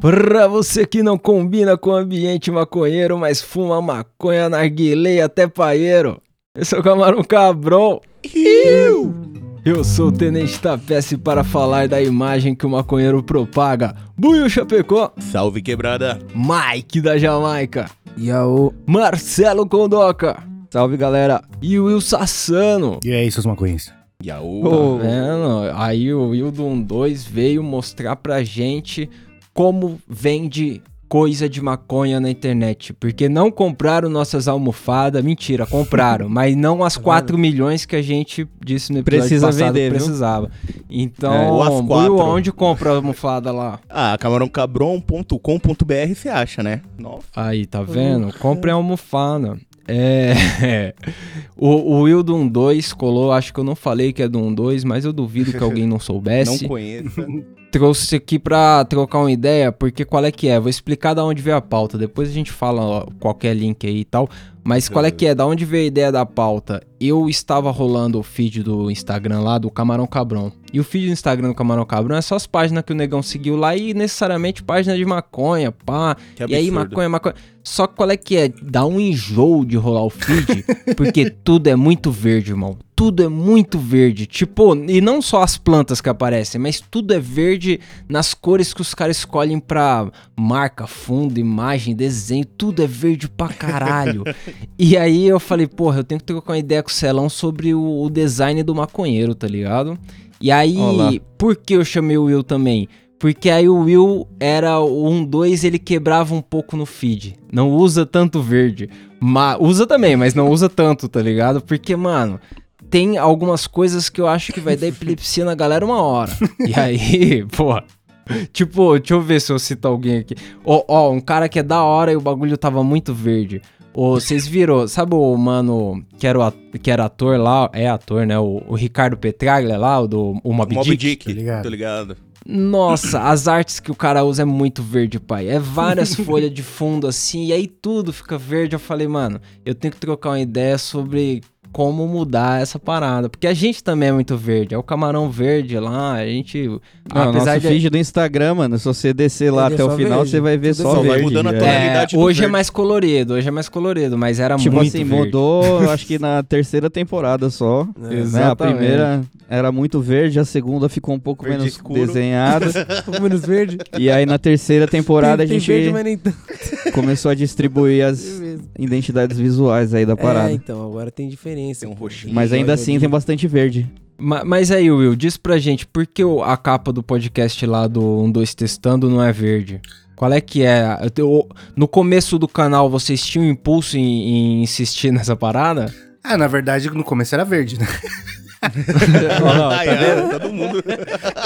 Pra você que não combina com o ambiente maconheiro, mas fuma maconha, narguilé até paeiro. Esse é o Camarão Cabrão. Eu sou o Tenente Tapece para falar da imagem que o maconheiro propaga. Buio Chapecó, Salve quebrada. Mike da Jamaica, Yaô. Marcelo Condoca Salve, galera. e o Will Sassano. E aí, seus maconhas? Yaú. Tá vendo? Aí o Wildon 2 veio mostrar pra gente como vende coisa de maconha na internet. Porque não compraram nossas almofadas. Mentira, compraram. mas não as 4 milhões que a gente disse no episódio Precisa passado vender, viu? precisava. Então, É, ou onde compra a almofada lá? Ah, camarãocabron.com.br você acha, né? Nossa. Aí, tá vendo? Compre a almofada. É. o, o Wildon 2 colou, acho que eu não falei que é do 2, mas eu duvido que alguém não Não soubesse. conheça. trouxe aqui pra trocar uma ideia, porque qual é que é? Vou explicar da onde veio a pauta, depois a gente fala ó, qualquer link aí e tal. Mas qual é que é? Da onde veio a ideia da pauta? Eu estava rolando o feed do Instagram lá do Camarão Cabrão. E o feed do Instagram do Camarão Cabrão é só as páginas que o negão seguiu lá e necessariamente página de maconha, pá. Que E aí, maconha, maconha. Só que qual é que é? Dá um enjoo de rolar o feed, porque tudo é muito verde, irmão. Tudo é muito verde. Tipo, e não só as plantas que aparecem, mas tudo é verde nas cores que os caras escolhem pra marca, fundo, imagem, desenho. Tudo é verde pra caralho. e aí eu falei, porra, eu tenho que trocar uma ideia com o Celão sobre o, o design do maconheiro, tá ligado? E aí, Olá. por que eu chamei o Will também? Porque aí o Will era o 1-2, ele quebrava um pouco no feed. Não usa tanto verde. Ma usa também, mas não usa tanto, tá ligado? Porque, mano, tem algumas coisas que eu acho que vai dar epilepsia na galera uma hora. E aí, pô. Tipo, deixa eu ver se eu cito alguém aqui. Ó, ó, um cara que é da hora e o bagulho tava muito verde. Vocês viram, sabe o mano que era, o que era ator lá? É ator, né? O, o Ricardo Petraglia lá, o do o Mob, Mob Dick. Dick. Tô ligado. Tô ligado. Nossa, as artes que o cara usa é muito verde, pai. É várias folhas de fundo assim, e aí tudo fica verde. Eu falei, mano, eu tenho que trocar uma ideia sobre como mudar essa parada. Porque a gente também é muito verde. É o camarão verde lá, a gente. Não, apesar nosso de. feed do Instagram, mano, se você descer lá é até o final, verde. você vai ver Tudo só só vai verde. mudando a é. tonalidade. É, hoje é verde. mais colorido, hoje é mais colorido, mas era Tipo muito assim, verde. mudou, eu acho que na terceira temporada só. É. Né? A primeira era muito verde, a segunda ficou um pouco Verde menos escuro. desenhada. Um pouco menos verde. e aí na terceira temporada tem, a tem verde, gente mas nem tanto. começou a distribuir as identidades visuais aí da parada. É, então, agora tem diferença. Tem um roxinho. Mas ainda assim ali. tem bastante verde. Ma- Mas aí, Will, diz pra gente, por que a capa do podcast lá do 12 Testando não é verde? Qual é que é? Eu No começo do canal, vocês tinham impulso em, em insistir nessa parada? Ah, na verdade, no começo era verde, né? Ah, é, todo mundo.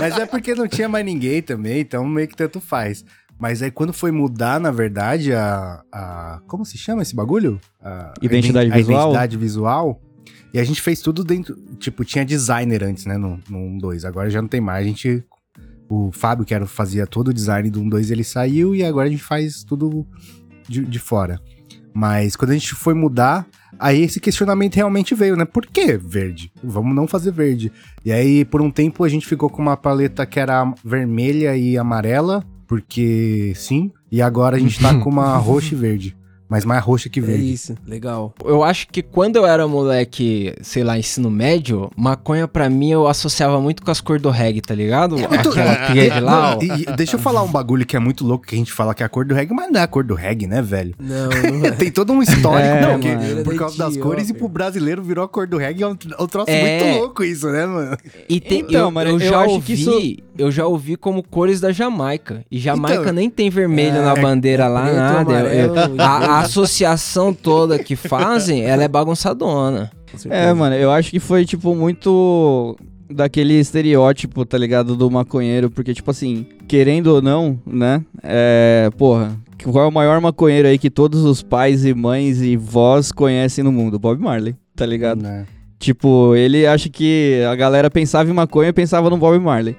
Mas é porque não tinha mais ninguém também, então meio que tanto faz. Mas aí quando foi mudar, na verdade, a. a como se chama esse bagulho? A, Identidade a visual? identidade visual. E a gente fez tudo dentro. Tipo, tinha designer antes, né? No, no 1.2. Agora já não tem mais. A gente. O Fábio, que era, fazia todo o design do 1.2, ele saiu e agora a gente faz tudo de, de fora. Mas quando a gente foi mudar, aí esse questionamento realmente veio, né? Por que verde? Vamos não fazer verde. E aí, por um tempo, a gente ficou com uma paleta que era vermelha e amarela, porque sim. E agora a gente tá com uma roxa e verde. Mas mais roxa que É verde. isso, legal. Eu acho que quando eu era moleque, sei lá, ensino médio, maconha pra mim eu associava muito com as cores do reggae, tá ligado? Aquela thread lá, ó. E, deixa eu falar um bagulho que é muito louco, que a gente fala que é a cor do reggae, mas não é a cor do reggae, né, velho? Não, não é. Tem todo um histórico, É, não, que mano. por causa das é cores e pro brasileiro virou a cor do reggae, é um, é um troço É. muito louco isso, né, mano? E tem, Então, eu, mano, eu eu já acho ouvi, que isso- eu já ouvi como cores da Jamaica. E Jamaica Então, nem tem vermelho é, na bandeira lá, nada. Eu- eu- amarelo, a, a. associação toda que fazem, ela é bagunçadona. É, mano, eu acho que foi, tipo, muito daquele estereótipo, tá ligado? Do maconheiro, porque, tipo assim, querendo ou não, né? É, porra, qual é o maior maconheiro aí que todos os pais e mães e vós conhecem no mundo? Bob Marley, tá ligado? Né? Tipo, ele acha que a galera pensava em maconha e pensava no Bob Marley.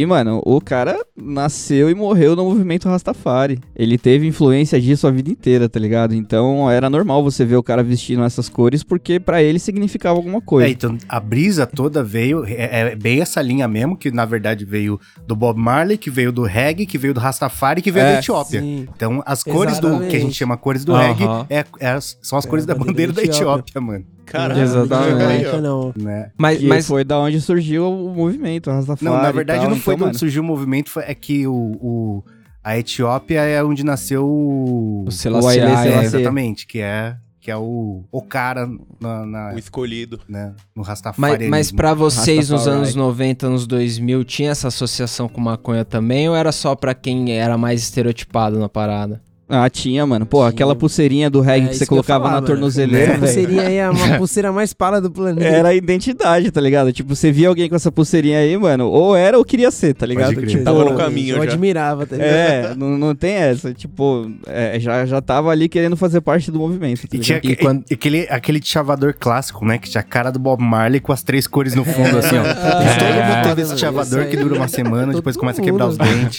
E, mano, o cara nasceu e morreu no movimento Rastafari. Ele teve influência disso a vida inteira, tá ligado? Então era normal você ver o cara vestindo essas cores, porque pra ele significava alguma coisa. É, então a brisa toda veio, é, é bem essa linha mesmo, que na verdade veio do Bob Marley, que veio do reggae, que veio do Rastafari, que veio É, da Etiópia. Sim. Então as cores do que a gente Exatamente. chama cores do Aham. reggae é, é são as É cores da bandeira bandeira da da Etiópia. Etiópia, mano. Caralho. Exatamente. Não, Né? Mas, E mas foi da onde surgiu o movimento Rastafari. Não, na verdade tal. não foi então, quando surgiu o movimento, foi, é que o, o- a Etiópia é onde nasceu o... o Selassie, É, exatamente, que é, que é o, o cara na, na- O escolhido. né, no Mas, Rastafari. mas pra vocês nos anos 90, anos 2000, tinha essa associação com maconha também? Ou era só pra quem era mais estereotipado na parada? Ah, tinha, mano. Pô, Tinha. aquela pulseirinha do reggae É que você colocava falar, na mano. tornozeleira, Essa pulseirinha aí é uma pulseira mais pala do planeta. Era a identidade, tá ligado? Tipo, você via alguém com essa pulseirinha aí, mano, ou era ou queria ser, tá ligado? crer. Tipo, Tava no caminho Eu já. admirava, tá ligado? É, não, não tem essa. Tipo, é, já, já tava ali querendo fazer parte do movimento, tá E tinha? E quando- e aquele, aquele chavador clássico, né? Que tinha a cara do Bob Marley com as três cores no fundo, assim, ó. Todo mundo teve esse Isso chavador que dura uma semana, depois começa a quebrar os mundo.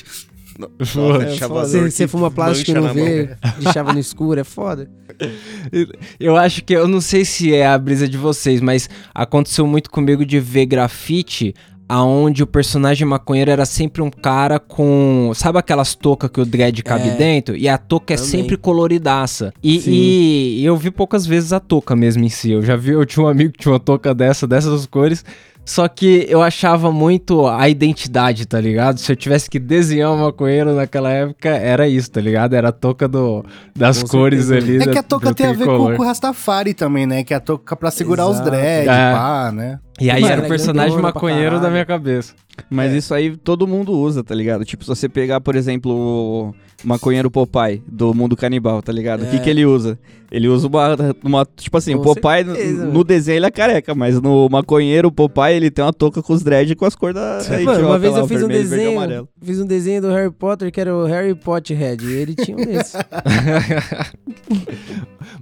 Dentes. Nossa, É foda. Você, que você fuma plástico e não vê, deixava no escuro, é foda. Eu acho que, eu não sei se é a brisa de vocês, mas aconteceu muito comigo de ver grafite aonde o personagem maconheiro era sempre um cara com. Sabe aquelas toucas que o dread cabe É. dentro? E a touca é Também. sempre coloridaça. E, e eu vi poucas vezes a touca mesmo em si. Eu já vi, eu tinha um amigo que tinha uma touca dessa, dessas cores. Só que eu achava muito a identidade, tá ligado? Se eu tivesse que desenhar um maconheiro naquela época, era isso, tá ligado? Era a touca do, das Com cores certeza. ali. É que da- a touca tem a ver com, com o Rastafari também, né? Que é a touca pra segurar os Exato. dread, É. pá, né? E aí Mano, era o era personagem maconheiro da minha cabeça. Mas É. isso aí todo mundo usa, tá ligado? Tipo, se você pegar, por exemplo, o maconheiro Popeye do mundo canibal, tá ligado? O que É. que ele usa? Ele usa uma, uma tipo assim, Com o Popeye no- certeza, no desenho ele é careca, mas no maconheiro o Popeye ele tem uma touca com os dread com as cores da, Mano, uma vez lá, eu fiz um vermelho, desenho, fiz um desenho do Harry Potter que era o Harry Potterhead, e ele tinha um desses.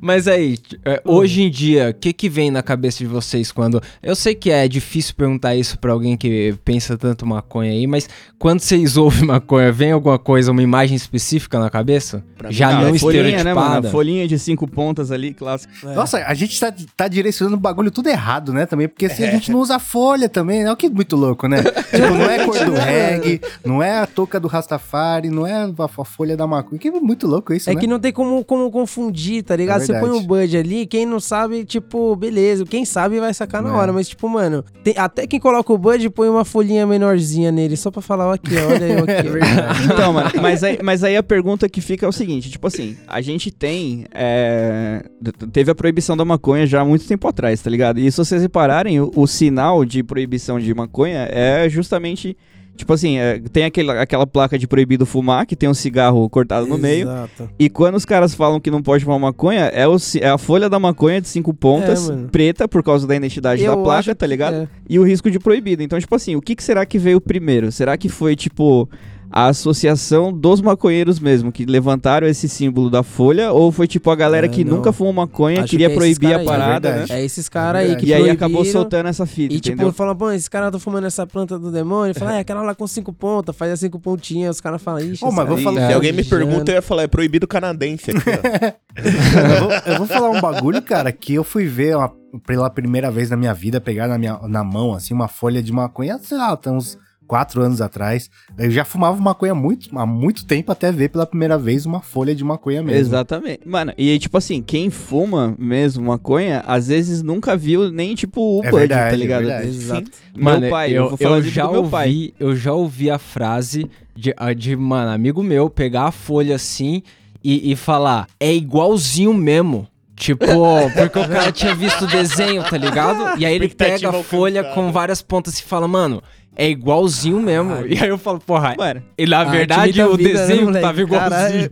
Mas aí, é, hoje em dia, o que que vem na cabeça de vocês quando... Eu sei que é difícil perguntar isso pra alguém que pensa tanto maconha aí, mas quando vocês ouvem maconha, vem alguma coisa, uma imagem específica na cabeça? Pra mim, Já não, não é folhinha, né, mano? estereotipada? Folhinha de cinco pontas ali, clássico. É. Nossa, a gente tá, tá direcionando o bagulho tudo errado, né? Também, porque assim, a É. gente não usa folha também, né? O que é muito louco, né? tipo, não é a cor do reggae, não é a touca do Rastafari, não é a, a folha da maconha. Que é muito louco isso, É né? que não tem como, como confundir, tá ligado? É Você põe um Bud ali, quem não sabe, tipo, beleza. Quem sabe vai sacar na É. hora. Mas, tipo, mano, tem- até quem coloca o Bud põe uma folhinha menorzinha nele, só pra falar, ó, aqui, ó, olha eu aqui. ó. Então, mano, mas aí, mas aí a pergunta que fica é o seguinte, tipo assim, a gente tem, é, teve a proibição da maconha já há muito tempo atrás, tá ligado? E se vocês repararem, o, o sinal de proibição de maconha é justamente, tipo assim, é, tem aquele, aquela placa de proibido fumar, que tem um cigarro cortado no meio, Exato. e quando os caras falam que não pode fumar maconha, é, o, é a folha da maconha de cinco pontas, É, preta, por causa da identidade da Eu placa, acho tá ligado? é. e o risco de proibido. Então, tipo assim, o que, que será que veio primeiro? Será que foi, tipo, a associação dos maconheiros mesmo, que levantaram esse símbolo da folha? Ou foi, tipo, a galera É, que não. nunca fumou maconha, Acho queria que é esses proibir a cara aí, parada, é né? É esses caras aí que E aí acabou soltando essa fita, E tipo, entendeu? fala, pô, esse cara tá fumando essa planta do demônio. Fala, é aquela lá com cinco pontas, faz as cinco pontinhas. Os caras falam, ixi, Ô, mas vou aí falar- Se alguém me pergunta, eu ia falar, é proibido canadense aqui, ó. eu, vou, eu vou falar um bagulho, cara, que eu fui ver uma- pela primeira vez na minha vida, pegar na, minha, na mão, assim, uma folha de maconha, sei lá, tem uns quatro anos atrás. Eu já fumava maconha há muito, há muito tempo até ver pela primeira vez uma folha de maconha mesmo. Exatamente. Mano, e tipo assim, quem fuma mesmo maconha, às vezes nunca viu nem, tipo, o É Bud, verdade, tá é ligado? verdade. Exato. Mano, meu pai, eu, eu, vou falar eu já do meu pai. ouvi, eu já ouvi a frase de, de, mano, amigo meu pegar a folha assim e, e falar, é igualzinho mesmo. Tipo, porque o cara tinha visto o desenho, tá ligado? E aí ele pega a folha com várias pontas e fala, mano, é igualzinho mesmo. E aí eu falo, porra, Mano, e na verdade o vida, né, desenho moleque? tava igualzinho. Caralho.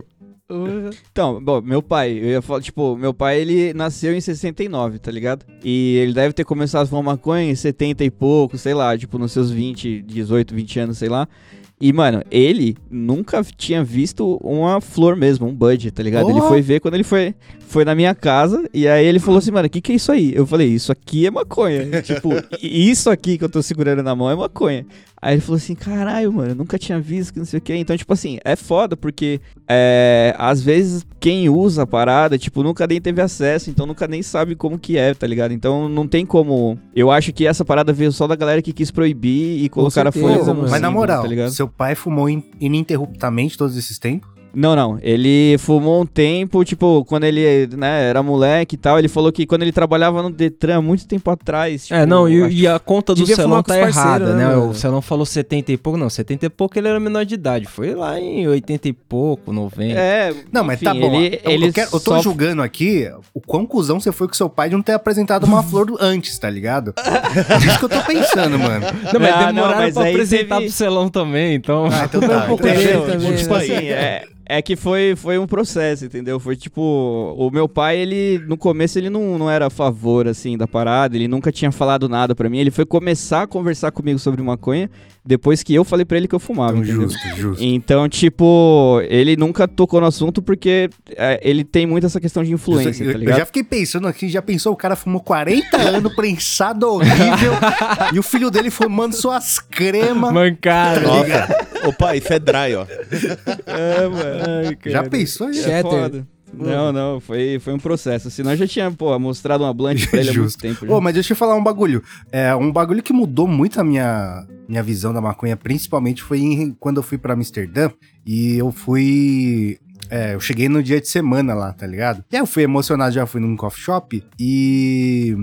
Uh, Então, bom, meu pai, eu ia falar, tipo, meu pai, ele nasceu em 69, tá ligado? E ele deve ter começado a fumar maconha em 70 e pouco, sei lá, tipo, nos seus 20, 18, 20 anos, sei lá. E, mano, ele nunca tinha visto uma flor mesmo, um bud, tá ligado? Ele Oh! foi ver quando ele foi, foi na minha casa, e aí ele falou assim, mano, o que que é isso aí? Eu falei, isso aqui é maconha. tipo, isso aqui que eu tô segurando na mão é maconha. Aí ele falou assim, caralho, mano, eu nunca tinha visto, que não sei o que. Então, tipo assim, é foda, porque é, às vezes quem usa a parada, tipo, nunca nem teve acesso, então nunca nem sabe como que é, tá ligado? Então não tem como. Eu acho que essa parada veio só da galera que quis proibir e colocar a folha como. Mas na símbolo, moral, tá ligado? seu pai fumou in- ininterruptamente todos esses tempos? Não, não. Ele fumou um tempo, tipo, quando ele né, era moleque e tal. Ele falou que quando ele trabalhava no Detran, muito tempo atrás. Tipo, É, não, acho- e, e a conta do Celão tá errada, né, né? O Celão falou 70 e pouco, não, 70 e pouco ele era menor de idade, foi lá em 80 e pouco, 90. É, Não, mas enfim, tá bom. Ele, eu, ele eu, quero- eu tô só- julgando aqui o quão cuzão você foi com seu pai de não ter apresentado uma flor do- antes, tá ligado? É isso que eu tô pensando, mano. Não, mas Ah, não, demoraram mas pra apresentar teve- pro Celão também, então... Ah, então Foi um tá. pouco então- tipo assim, é, é que foi, foi um processo, entendeu? Foi tipo, o meu pai, ele, no começo, ele não, não era a favor, assim, da parada, ele nunca tinha falado nada pra mim, ele foi começar a conversar comigo sobre maconha depois que eu falei pra ele que eu fumava, Então, entendeu? justo, justo. Então, tipo, ele nunca tocou no assunto porque é, ele tem muito essa questão de influência, eu, tá eu ligado? já fiquei pensando aqui, já pensou, o cara fumou 40 anos, prensado horrível, e o filho dele fumando suas cremas. Mancada. Nossa. Opa, isso é dry, ó. É, mano. Já pensou? É Shatter. foda. Não, não, foi, foi um processo. Senão eu já tinha, pô, mostrado uma blunt pra ele há muito tempo. já. Ô, mas deixa eu falar um bagulho. É, um bagulho que mudou muito a minha, minha visão da maconha, principalmente foi em- quando eu fui pra Amsterdã e eu fui. É, eu cheguei no dia de semana lá, tá ligado? E aí eu fui emocionado, já fui num coffee shop e.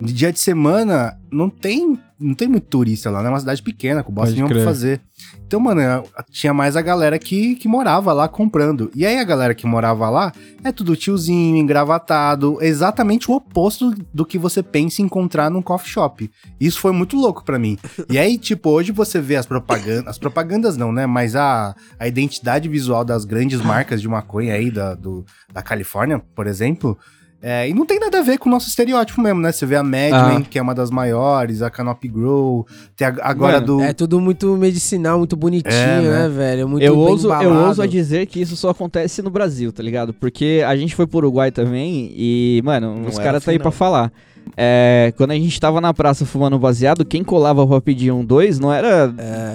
No dia de semana não tem, não tem muito turista lá, né? É uma cidade pequena, com bosta nenhuma pra fazer. Então, mano, eu- tinha mais a galera que, que morava lá comprando. E aí a galera que morava lá é tudo tiozinho, engravatado, exatamente o oposto do que você pensa em encontrar num coffee shop. Isso foi muito louco pra mim. E aí, tipo, hoje você vê as propagandas, as propagandas não, né? Mas a, a identidade visual das grandes marcas de maconha aí, da, do, da Califórnia, por exemplo. É, e não tem nada a ver com o nosso estereótipo mesmo, né? Você vê a Madman, Ah. que é uma das maiores, a Canopy Grow, tem a- agora Mano, do... É tudo muito medicinal, muito bonitinho, É, né? né, velho? Muito eu bem ouso, eu ouso a dizer que isso só acontece no Brasil, tá ligado? Porque a gente foi pro Uruguai também e, mano, Não os caras tá assim, aí pra não. falar. É, quando a gente tava na praça fumando baseado, quem colava pra pedir um dois não era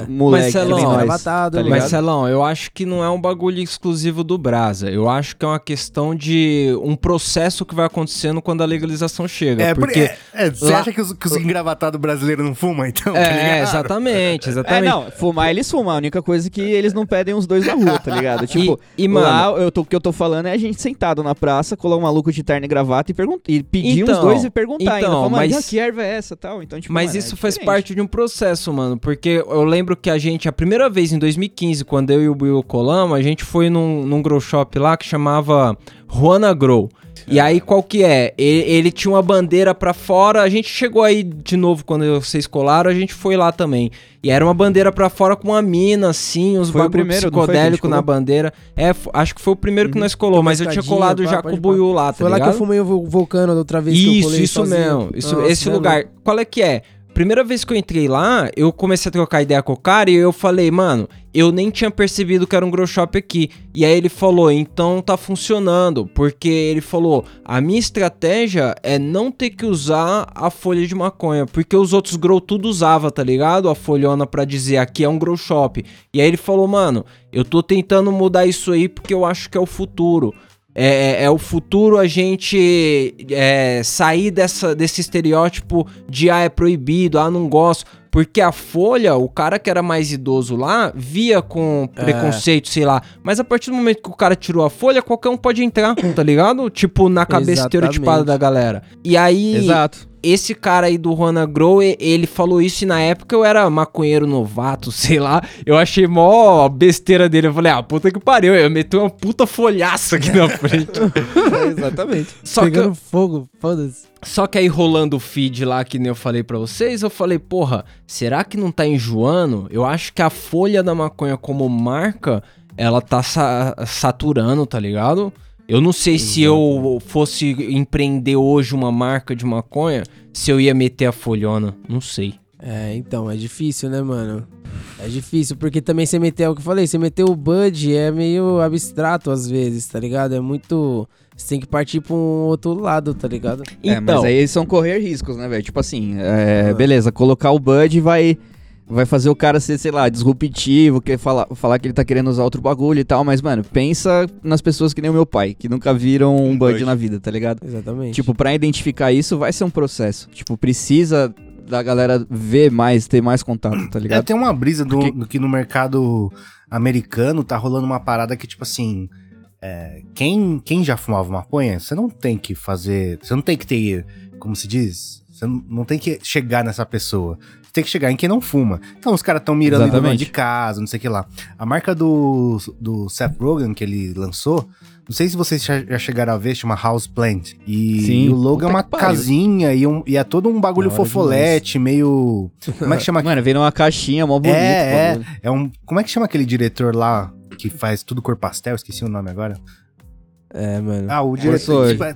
moleque, Mas, que nem Celão, nós, engravatado, tá mano. ligado? Mas, Celão, eu acho que não é um bagulho exclusivo do Brasa. Eu acho que é uma questão de um processo que vai acontecendo quando a legalização chega. É, porque... porque é, você lá- acha que os, que os engravatados brasileiros não fumam, então? tá É, exatamente, É, exatamente. não, fumar eles fumam. A única coisa é que eles não pedem os dois na rua, tá ligado? Tipo, e, e, mano, lá eu tô, o que eu tô falando é a gente sentado na praça, colar um maluco de terno e gravata e, pergun- e pedir Então, uns dois e perguntar ainda. então, Falar, "Mano, mas- que erva é essa tal? Então, tipo, Mas mano, é isso faz diferente. parte de um processo, mano. Porque eu lembro que a gente, a primeira vez em 2015, quando eu e o Will colamos, a gente foi num, num grow shop lá que chamava Juana Grow. E aí, qual que é? Ele, ele tinha uma bandeira pra fora. A gente chegou aí de novo quando vocês colaram, a gente foi lá também. E era uma bandeira pra fora com uma mina, assim, uns Foi o bagulho primeiro, psicodélico na bandeira. É, f- acho que foi o primeiro que Uhum. nós colou, mas eu tinha colado pá, já com o Buiu lá, tá Foi lá que ligado? eu fumei o vul- vulcano da outra vez que eu Isso, colei isso sozinho. mesmo. Isso, Nossa, esse né, lugar. Qual é que é? Primeira vez que eu entrei lá, eu comecei a trocar ideia com o cara e eu falei, mano, eu nem tinha percebido que era um grow shop aqui. E aí ele falou, então tá funcionando. Porque ele falou, a minha estratégia é não ter que usar a folha de maconha. Porque os outros grow tudo usava, tá ligado? A folhona pra dizer aqui é um grow shop. E aí ele falou, mano, eu tô tentando mudar isso aí porque eu acho que é o futuro. É, é o futuro a gente é, sair dessa, desse estereótipo de ah, é proibido, ah, não gosto. Porque a Folha, o cara que era mais idoso lá, via com preconceito, sei lá. Mas a partir do momento que o cara tirou a Folha, qualquer um pode entrar, tá ligado? Tipo, na cabeça Exatamente. estereotipada da galera. E aí, Exato. Esse cara aí do Juana Grow, ele falou isso e na época eu era maconheiro novato, sei lá. Eu achei mó besteira dele. Eu falei, ah, puta que pariu. Eu meti uma puta folhaça aqui na frente. Exatamente. Só que, Pegando fogo, foda-se. só que aí rolando o feed lá, que nem eu falei pra vocês, eu falei, porra, será que não tá enjoando? Eu acho que a folha da maconha como marca, ela tá sa- saturando, tá ligado? Eu não sei se eu fosse empreender hoje uma marca de maconha, se eu ia meter a folhona. Não sei. É, então, é difícil, né, mano? É difícil, porque também você meter, é o que eu falei, você meter o Bud é meio abstrato às vezes, tá ligado? É muito. Você tem que partir pra um outro lado, tá ligado? É, mas Então, aí são correr riscos, né, velho? Tipo assim, é, beleza, colocar o Bud vai vai fazer o cara ser, sei lá, disruptivo, quer falar, falar que ele tá querendo usar outro bagulho e tal, mas, mano, pensa nas pessoas que nem o meu pai, que nunca viram um, Um Bud na vida, tá ligado? Exatamente. Tipo, pra identificar isso vai ser um processo. Tipo, precisa da galera ver mais, ter mais contato, tá É, ligado? tem uma brisa do, Porque- do que no mercado americano tá rolando uma parada que, tipo assim. é, quem, quem já fumava maconha, você não tem que fazer. Você não tem que ter. Como se diz? Você não, não tem que chegar nessa pessoa. Tem que chegar em quem não fuma. Então os caras estão mirando em dono Exatamente. de casa, não sei o que lá. A marca do, do Seth Rogen que ele lançou. Não sei se vocês já, chegaram a ver, chama House Plant. E, Sim. e o logo é uma casinha e, um- e é todo um bagulho fofolete, meio. Como é que chama Mano, veio numa caixinha, mó bonito. é, bagulho. é um. Como é que chama aquele diretor lá que faz tudo cor pastel? Esqueci o nome agora. É, mano. Ah, o diretor. Tipo, é-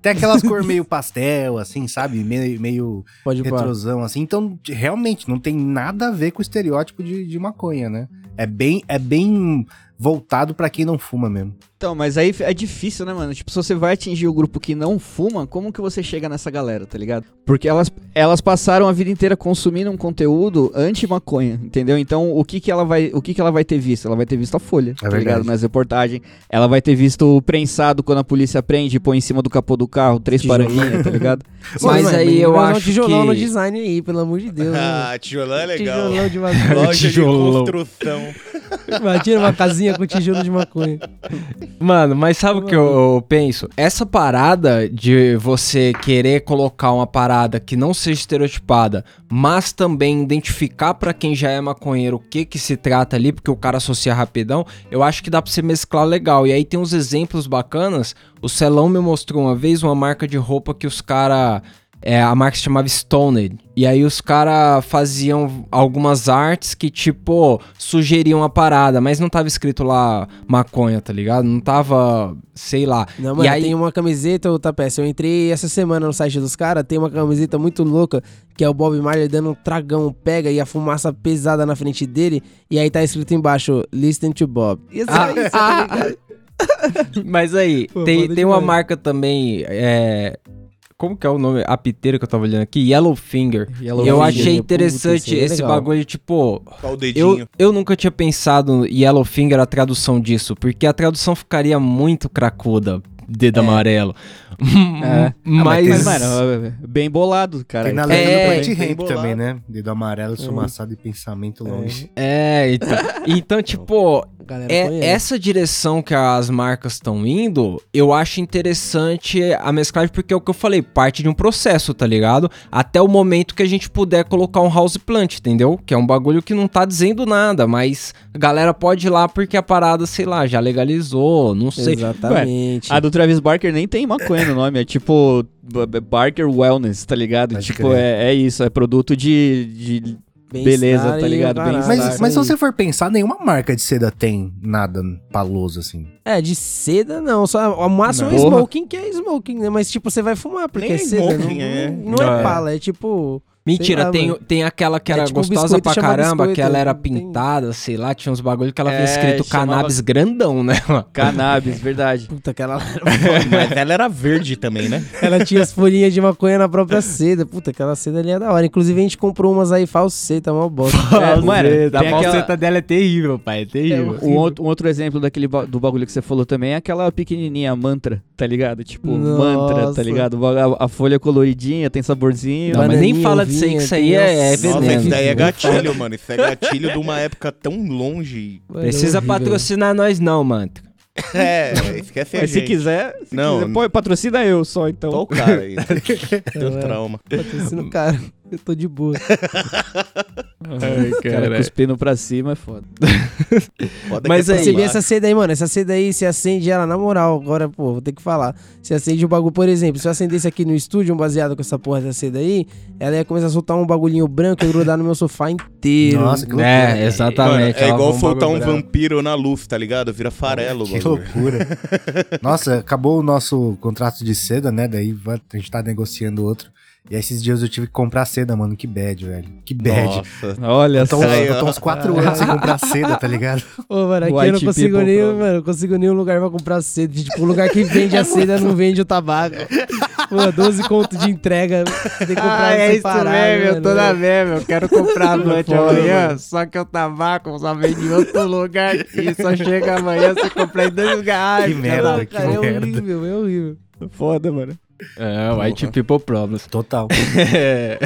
tem aquelas cor meio pastel, assim, sabe? Meio, meio Pode retrosão, assim. Então, realmente, não tem nada a ver com o estereótipo de, de maconha, né? É bem, é bem voltado pra quem não fuma mesmo. Então, mas aí é difícil, né, mano? Tipo, se você vai atingir o grupo que não fuma, como que você chega nessa galera, tá ligado? Porque elas, elas passaram a vida inteira consumindo um conteúdo anti-maconha, entendeu? Então, o que que ela vai, o que que ela vai ter visto? Ela vai ter visto a folha, tá verdade. ligado? Nas reportagens. Ela vai ter visto o prensado quando a polícia prende e põe em cima do capô do carro, três Tijolo. paranguinhas, tá ligado? Mas Mano, aí eu mas é um acho tijolão que- no design aí, pelo amor de Deus. né? Ah, tijolão é legal. Tijolão de maconha. Loja de Tijolão. Construção. Imagina uma casinha com tijolo de maconha. Mano, mas sabe o que eu, eu penso? Essa parada de você querer colocar uma parada que não seja estereotipada, mas também identificar pra quem já é maconheiro o que que se trata ali, porque o cara associa rapidão, eu acho que dá pra você mesclar legal. E aí tem uns exemplos bacanas. O Celão me mostrou uma vez uma marca de roupa que os cara é, a marca se chamava Stoned. E aí os caras faziam algumas artes que, tipo, sugeriam a parada, mas não tava escrito lá maconha, tá ligado? Não tava, sei lá. Não, e aí, tem uma camiseta, ô Tapete. Eu entrei essa semana no site dos caras, tem uma camiseta muito louca, que é o Bob Marley dando um tragão, pega e a fumaça pesada na frente dele, e aí tá escrito embaixo, listen to Bob. Assim, Ah, é isso, tá mas aí, Pô, tem, tem uma marca também, é... Como que é o nome? A piteira que eu tava olhando aqui? Yellowfinger. Yellow eu Finger, achei puta, interessante é esse legal. bagulho, tipo, Só o dedinho. Eu, eu nunca tinha pensado em Yellowfinger a tradução disso, porque a tradução ficaria muito cracuda, dedo amarelo. É. Mas, Mas, mano, bem bolado, cara. Tem na É, legenda bem do Plant Ramp também, né? Dedo amarelo, esfumaçado e pensamento longe. é, então, então tipo, galera é conhece. essa direção que as marcas estão indo, eu acho interessante a mesclagem, porque é o que eu falei, parte de um processo, tá ligado? Até o momento que a gente puder colocar um house plant, entendeu? Que é um bagulho que não tá dizendo nada, mas a galera pode ir lá porque a parada, sei lá, já legalizou, não sei. Exatamente. A do Travis Barker nem tem maconha no nome, é tipo Barker Wellness, tá ligado? Pode tipo, é, é isso, é produto de, de Bem-estar beleza, tá ligado? Bem-estar. Mas, mas se você for pensar, nenhuma marca de seda tem nada paloso assim. É, de seda não, só o máximo é smoking, que é smoking, né? Mas tipo, você vai fumar, porque Nem é é seda, não, smoking, é. não, não é É. pala, é tipo... Mentira, lá, tem, mano. tem aquela que É era tipo um gostosa biscoito pra caramba, que biscoito, ela era não tem- pintada, sei lá, tinha uns bagulho que ela É, tinha escrito chamava- cannabis grandão, né? Cannabis, verdade. Puta, aquela... Mas ela era verde também, né? ela tinha as folhinhas de maconha na própria seda. Puta, aquela seda ali é da hora. Inclusive a gente comprou umas aí falseta, mó bosta. É, mano, a tem aquela- falseta dela é terrível, pai, é terrível. Um outro, um outro exemplo daquele ba- do bagulho que você falou também é aquela pequenininha mantra, tá ligado? Tipo, mantra, Nossa. tá ligado? A, a folha coloridinha, tem saborzinho. Não, mas nem fala disso aí, que isso aí é, é os- Nossa, veneno. isso daí é gatilho, mano. Isso é gatilho de uma época tão longe. Mano, Precisa é patrocinar nós não, mano. É, esquece a Mas se quiser, se Não, quiser, pô, patrocina eu só, então. Tô o cara aí. Tem É, um trauma. Patrocina o cara. Eu tô de boa. Ai, Cara, cuspindo pra cima é foda. Foda Mas que é aí- Você vê popular. essa seda aí, mano. Essa seda aí, se acende ela na moral. Agora, pô, vou ter que falar. Se acende o bagulho, por exemplo, se eu acendesse aqui no estúdio um baseado com essa porra dessa seda aí, ela ia começar a soltar um bagulhinho branco e grudar no meu sofá inteiro. Nossa, que loucura. É, Mano, exatamente. é ela igual soltar um branco. vampiro na luz, tá ligado? Vira farelo, Que bagulho. loucura. Nossa, acabou o nosso contrato de seda, né? Daí a gente tá negociando outro. E esses dias eu tive que comprar seda, mano. Que bad, velho. Que bad. Nossa. Olha Eu tô, só. Eu tô uns quatro anos sem comprar seda, tá ligado? Ô, mano, aqui eu White não consigo nem, problem. mano, eu consigo nenhum lugar pra comprar seda. Tipo, o lugar que vende a seda não vende o tabaco. Mano, 12 conto de entrega. Tem que comprar Ah, é isso separado, mesmo, eu mano. tô na mesma. Eu quero comprar Foda, amanhã, mano. só que o tabaco só vende em outro lugar e só chega amanhã você comprar em dois lugares. Que merda, Não, que cara, é merda. horrível, é horrível. Foda, mano. É, white people problems. Total. É,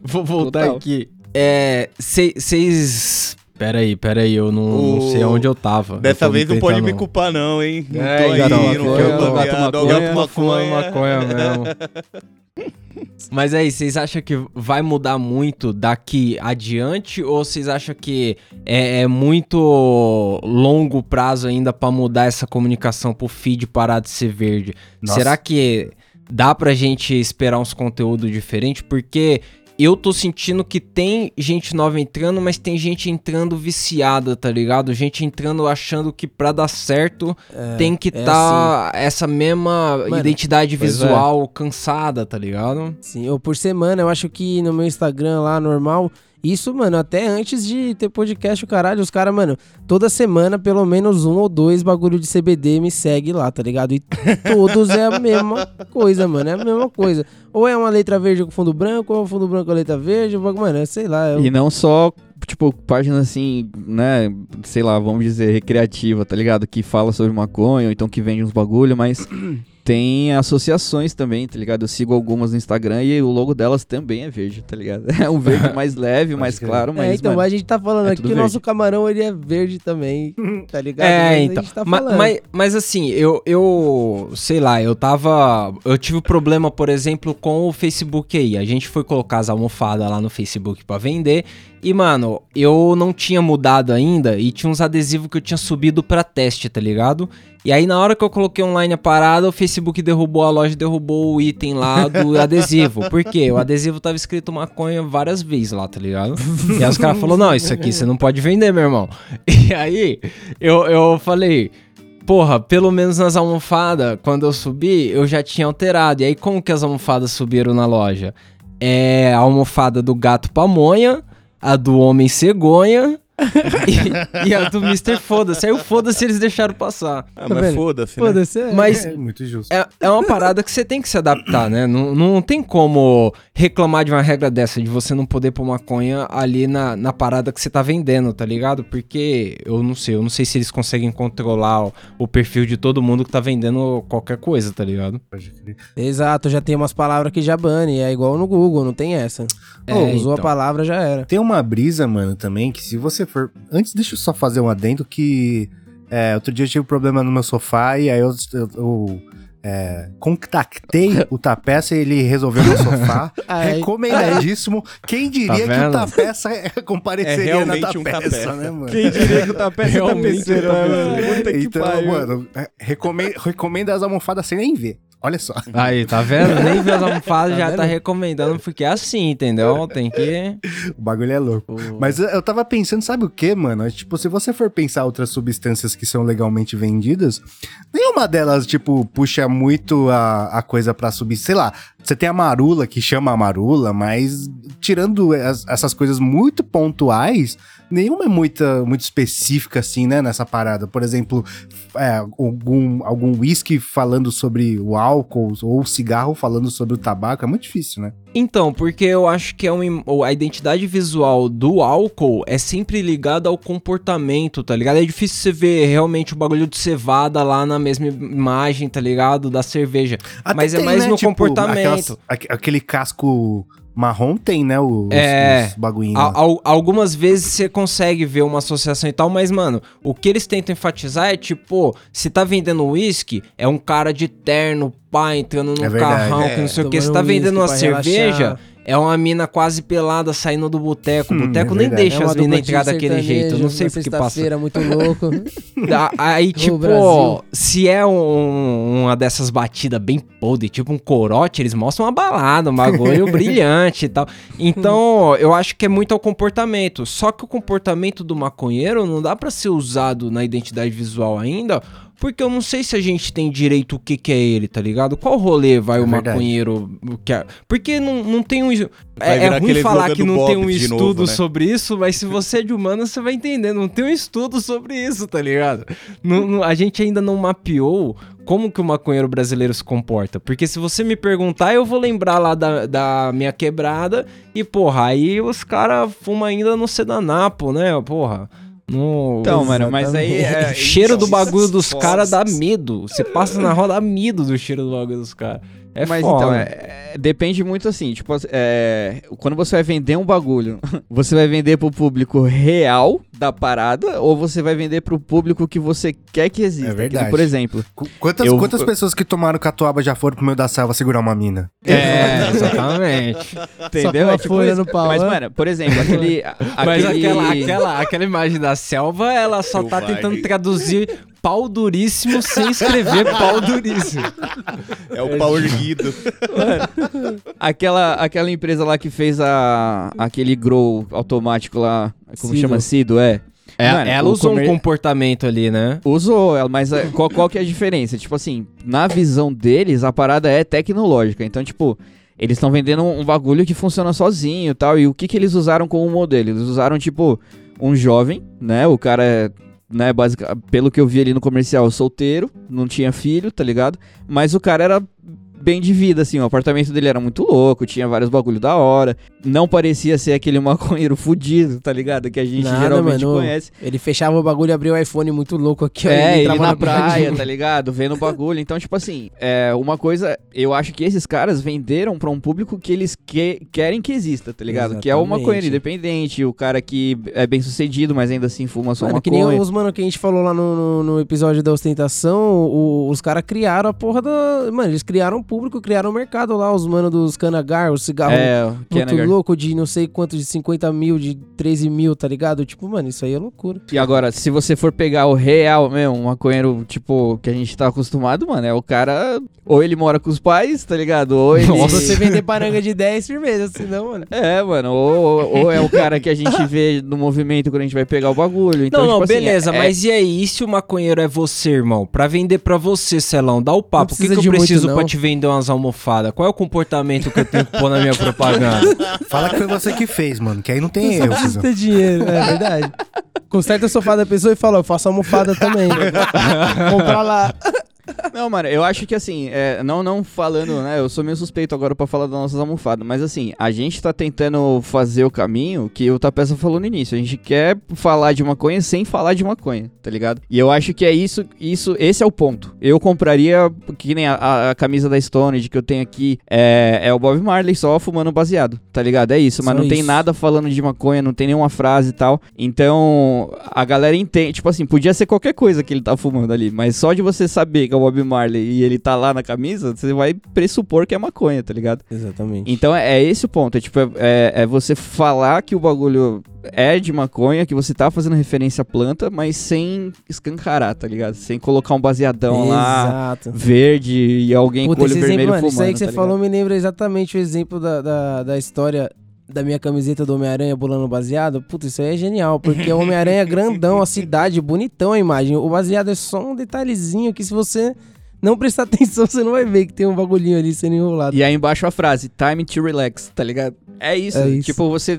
vou voltar Total. aqui. É, vocês... Pera aí, pera aí, eu não, não sei O- onde eu tava. Dessa Eu vez não pode me culpar, não, hein? Não É, tô aí, então, não porque tô eu tô- gato maconha, gato maconha. maconha mesmo. Mas aí, vocês acham que vai mudar muito daqui adiante? Ou vocês acham que é, é muito longo prazo ainda pra mudar essa comunicação pro feed parar de ser verde? Nossa. Será que dá pra gente esperar uns conteúdos diferentes? Porque eu tô sentindo que tem gente nova entrando, mas tem gente entrando viciada, tá ligado? Gente entrando achando que pra dar certo tem que é tá essa mesma Mano, identidade é. visual cansada, tá ligado? Sim, ou por semana, eu acho que no meu Instagram lá, normal. Isso, mano, até antes de ter podcast, o caralho, os caras, mano, toda semana, pelo menos um ou dois bagulho de CBD me segue lá, tá ligado? E todos é a mesma coisa, mano, é a mesma coisa. Ou é uma letra verde com fundo branco, ou é um fundo branco com letra verde, mano, é, sei lá. Eu... E não só, tipo, página assim, né, sei lá, vamos dizer, recreativa, tá ligado? Que fala sobre maconha, ou então que vende uns bagulho, mas tem associações também, tá ligado? Eu sigo algumas no Instagram e o logo delas também é verde, tá ligado? É um verde mais leve, mais claro, mas, é, então, mano, mas a gente tá falando é aqui que o nosso camarão, ele é verde também, tá ligado? É, Mas então. A gente tá Ma- falando. mas, mas assim, eu, eu sei lá, eu tava. Eu tive problema, por exemplo, com o Facebook aí. A gente foi colocar as almofadas lá no Facebook pra vender. E, mano, eu não tinha mudado ainda e tinha uns adesivos que eu tinha subido pra teste, tá ligado? E aí, na hora que eu coloquei online a parada, o Facebook derrubou a loja, derrubou o item lá do adesivo. Por quê? O adesivo tava escrito maconha várias vezes lá, tá ligado? E aí os caras falaram, não, isso aqui você não pode vender, meu irmão. E aí, eu, eu falei, porra, pelo menos nas almofadas, quando eu subi, eu já tinha alterado. E aí, como que as almofadas subiram na loja? É a almofada do gato pamonha, a do homem cegonha e, e a do Mr. Foda-se. Aí o foda-se eles deixaram passar. Ah, Tá mas foda-se, né? Foda-se, é. Mas É muito justo. é, é uma parada que você tem que se adaptar, né? Não, não tem como reclamar de uma regra dessa, de você não poder pôr maconha ali na, na parada que você tá vendendo, tá ligado? Porque eu não sei, eu não sei se eles conseguem controlar o, o perfil de todo mundo que tá vendendo qualquer coisa, tá ligado? Pode crer. Exato, já tem umas palavras que já bane, é igual no Google, não tem essa. É, Ô, usou a então. palavra, já era. Tem uma brisa, mano, também, que se você for. Antes, deixa eu só fazer um adendo que. É, outro dia eu tive um problema no meu sofá e aí eu, eu- eu, é, contactei o Tapeça e ele resolveu meu sofá. É- Recomendadíssimo. Quem diria Tá que o? Tapeça é- compareceria É na um Tapeça, Tapeça. né, mano? Quem diria que o tapete é Realmente tá né, mano? Puta que Então, pariu. mano, é, recomenda, recomenda as almofadas sem nem ver. Olha só. Aí, tá vendo? Nem viu as almofadas, Tá já vendo? tá recomendando, porque é assim, entendeu? Tem que. O bagulho é louco. Mas eu- tava pensando, sabe o que, mano? Tipo, se você for pensar outras substâncias que são legalmente vendidas, nenhuma delas, tipo, puxa muito a, a coisa pra subir. Sei lá, você tem a marula que chama a marula, mas tirando as- essas coisas muito pontuais, nenhuma é muita, muito específica, assim, né, nessa parada. Por exemplo, é, algum algum whisky falando sobre o álcool, ou cigarro falando sobre o tabaco, é muito difícil, né? Então, porque eu acho que é uma, a identidade visual do álcool é sempre ligada ao comportamento, tá ligado? É difícil você ver realmente o bagulho de cevada lá na mesma imagem, tá ligado? Da cerveja. Até Mas é tem, mais né, no tipo, comportamento. aquelas- aque- aquele casco marrom tem, né? Os, É. os al- algumas vezes você consegue ver uma associação e tal, mas, mano, o que eles tentam enfatizar é tipo, se tá vendendo uísque, é um cara de terno, pá, entrando no É verdade, carrão, é. que não sei o que. Se tá vendendo uma cerveja, relaxar. É uma mina quase pelada saindo do boteco. O Hum, boteco é nem deixa É as minas entrar daquele jeito. Não sei porque uma passa. sexta-feira muito louco. Da- Aí, tipo, Brasil. se é um- uma dessas batidas bem podre, tipo um corote, eles mostram uma balada, um bagulho brilhante e tal. Então, eu acho que é muito ao comportamento. Só que o comportamento do maconheiro não dá pra ser usado na identidade visual ainda, Porque eu não sei se a gente tem direito o que, que é ele, tá ligado? Qual rolê vai É o verdade. maconheiro. Que é- Porque não, não tem um. É, é ruim falar que não Bob tem um estudo novo, né? sobre isso, mas se você é de humano, você vai entender. Não tem um estudo sobre isso, tá ligado? Não- não- a gente ainda não mapeou como que o maconheiro brasileiro se comporta. Porque se você me perguntar, eu vou lembrar lá da, da minha quebrada e, porra, aí os caras fumam ainda no Sedanapo, né? Porra. No... Então, mano, mas aí. É, cheiro do isso- bagulho dos Foda. caras dá medo. Você passa na roda dá medo do cheiro do bagulho dos caras. É Mas foda. então, é- é- depende muito assim, tipo, é, quando você vai vender um bagulho, você vai vender pro público real da parada ou você vai vender pro público que você quer que exista? É verdade. Que, por exemplo, Qu- Quantas, Eu- quantas pessoas que tomaram catuaba já foram pro meio da selva segurar uma mina? É, exatamente. entendeu? uma É tipo folha no pau, Mas, né? mano, por exemplo, aquele... Mas aquele- aquela, aquela, aquela imagem da selva, ela só tá Selvagem. tentando traduzir pau duríssimo sem escrever pau duríssimo. É o pau erguido. Aquela, aquela empresa lá que fez a, aquele grow automático lá, como Cido. chama? Cido, é. É, Mano, ela usou comer- um comportamento ali, né? Usou ela, mas é, qual, qual que é a diferença? Tipo assim, na visão deles, a parada é tecnológica. Então, tipo, eles estão vendendo um, um bagulho que funciona sozinho e tal. E o que que eles usaram como modelo? Eles usaram, tipo, um jovem, né? O cara é, né, basic, pelo que eu vi ali no comercial, solteiro, não tinha filho, tá ligado? Mas o cara era bem de vida, assim, o apartamento dele era muito louco, tinha vários bagulho da hora, não parecia ser aquele maconheiro fudido, tá ligado? Que a gente Nada, geralmente mano. conhece. Ele fechava o bagulho e abria o iPhone muito louco aqui. ó, É, ele entrava na praia, praia. tá ligado? Vendo o bagulho. Então, tipo assim, é uma coisa, eu acho que esses caras venderam pra um público que eles que- querem que exista, tá ligado? Que é o Exatamente. maconheiro independente, o cara que é bem sucedido, mas ainda assim fuma só Mano, que nem maconha. os mano que a gente falou lá no, no, no episódio da ostentação, o- os caras criaram a porra da. Mano, eles criaram um público, criaram um mercado lá, os mano dos Canagar, os cigarros É, o muito Kennegar. louco de não sei quanto, de 50 mil, de 13 mil, tá ligado? Tipo, mano, isso aí é loucura. E agora, se você for pegar o real mesmo, um maconheiro, tipo, que a gente tá acostumado, mano, é o cara. Ou ele mora com os pais, tá ligado? Ou ele. Se você vender paranga de 10, firmeza, senão, mano. É, mano, ou, ou- é o cara que a gente vê no movimento quando a gente vai pegar o bagulho. Então, não, não, tipo assim, beleza, é- mas e aí, e se o maconheiro é você, irmão? Pra vender pra você, Celão, dá o papo. O que, que eu muito, preciso não. pra te vender umas almofadas? Qual é o comportamento que eu tenho que pôr na minha propaganda? Fala que foi você que fez, mano, que aí não tem erro. precisa ter dinheiro, é verdade. Conserta o sofá da pessoa e fala, eu faço almofada também. Comprar lá. Não, mano, eu acho que assim, é, não, não falando, né? Eu sou meio suspeito agora pra falar das nossas almofadas, mas assim, a gente tá tentando fazer o caminho que o Tapeça falou no início. A gente quer falar de maconha sem falar de maconha, tá ligado? E eu acho que é isso, isso, esse é o ponto. Eu compraria, que nem a, a- a camisa da Stone que eu tenho aqui, é, é o Bob Marley só fumando baseado, tá ligado? É isso, mas Só não tem isso. nada falando de maconha, não tem nenhuma frase e tal. Então, a galera entende, tipo assim, podia ser qualquer coisa que ele tá fumando ali, mas só de você saber que é o Bob Marley e ele tá lá na camisa, você vai pressupor que é maconha, tá ligado? Exatamente. Então é, é esse o ponto, é tipo, é, é- é você falar que o bagulho é de maconha, que você tá fazendo referência à planta, mas sem escancarar, tá ligado? Sem colocar um baseadão lá Exato. verde e alguém Puta, com olho vermelho exemplo, mano, fumando. isso aí que você tá falou ligado? me lembra exatamente o exemplo da, da, da história da minha camiseta do Homem-Aranha bolando baseado. Puta, isso aí é genial, porque o Homem-Aranha é grandão, a cidade, bonitão a imagem. O baseado é só um detalhezinho que se você não prestar atenção, você não vai ver que tem um bagulhinho ali sendo enrolado. E aí embaixo a frase, time to relax, tá ligado? É isso. É isso. Tipo, você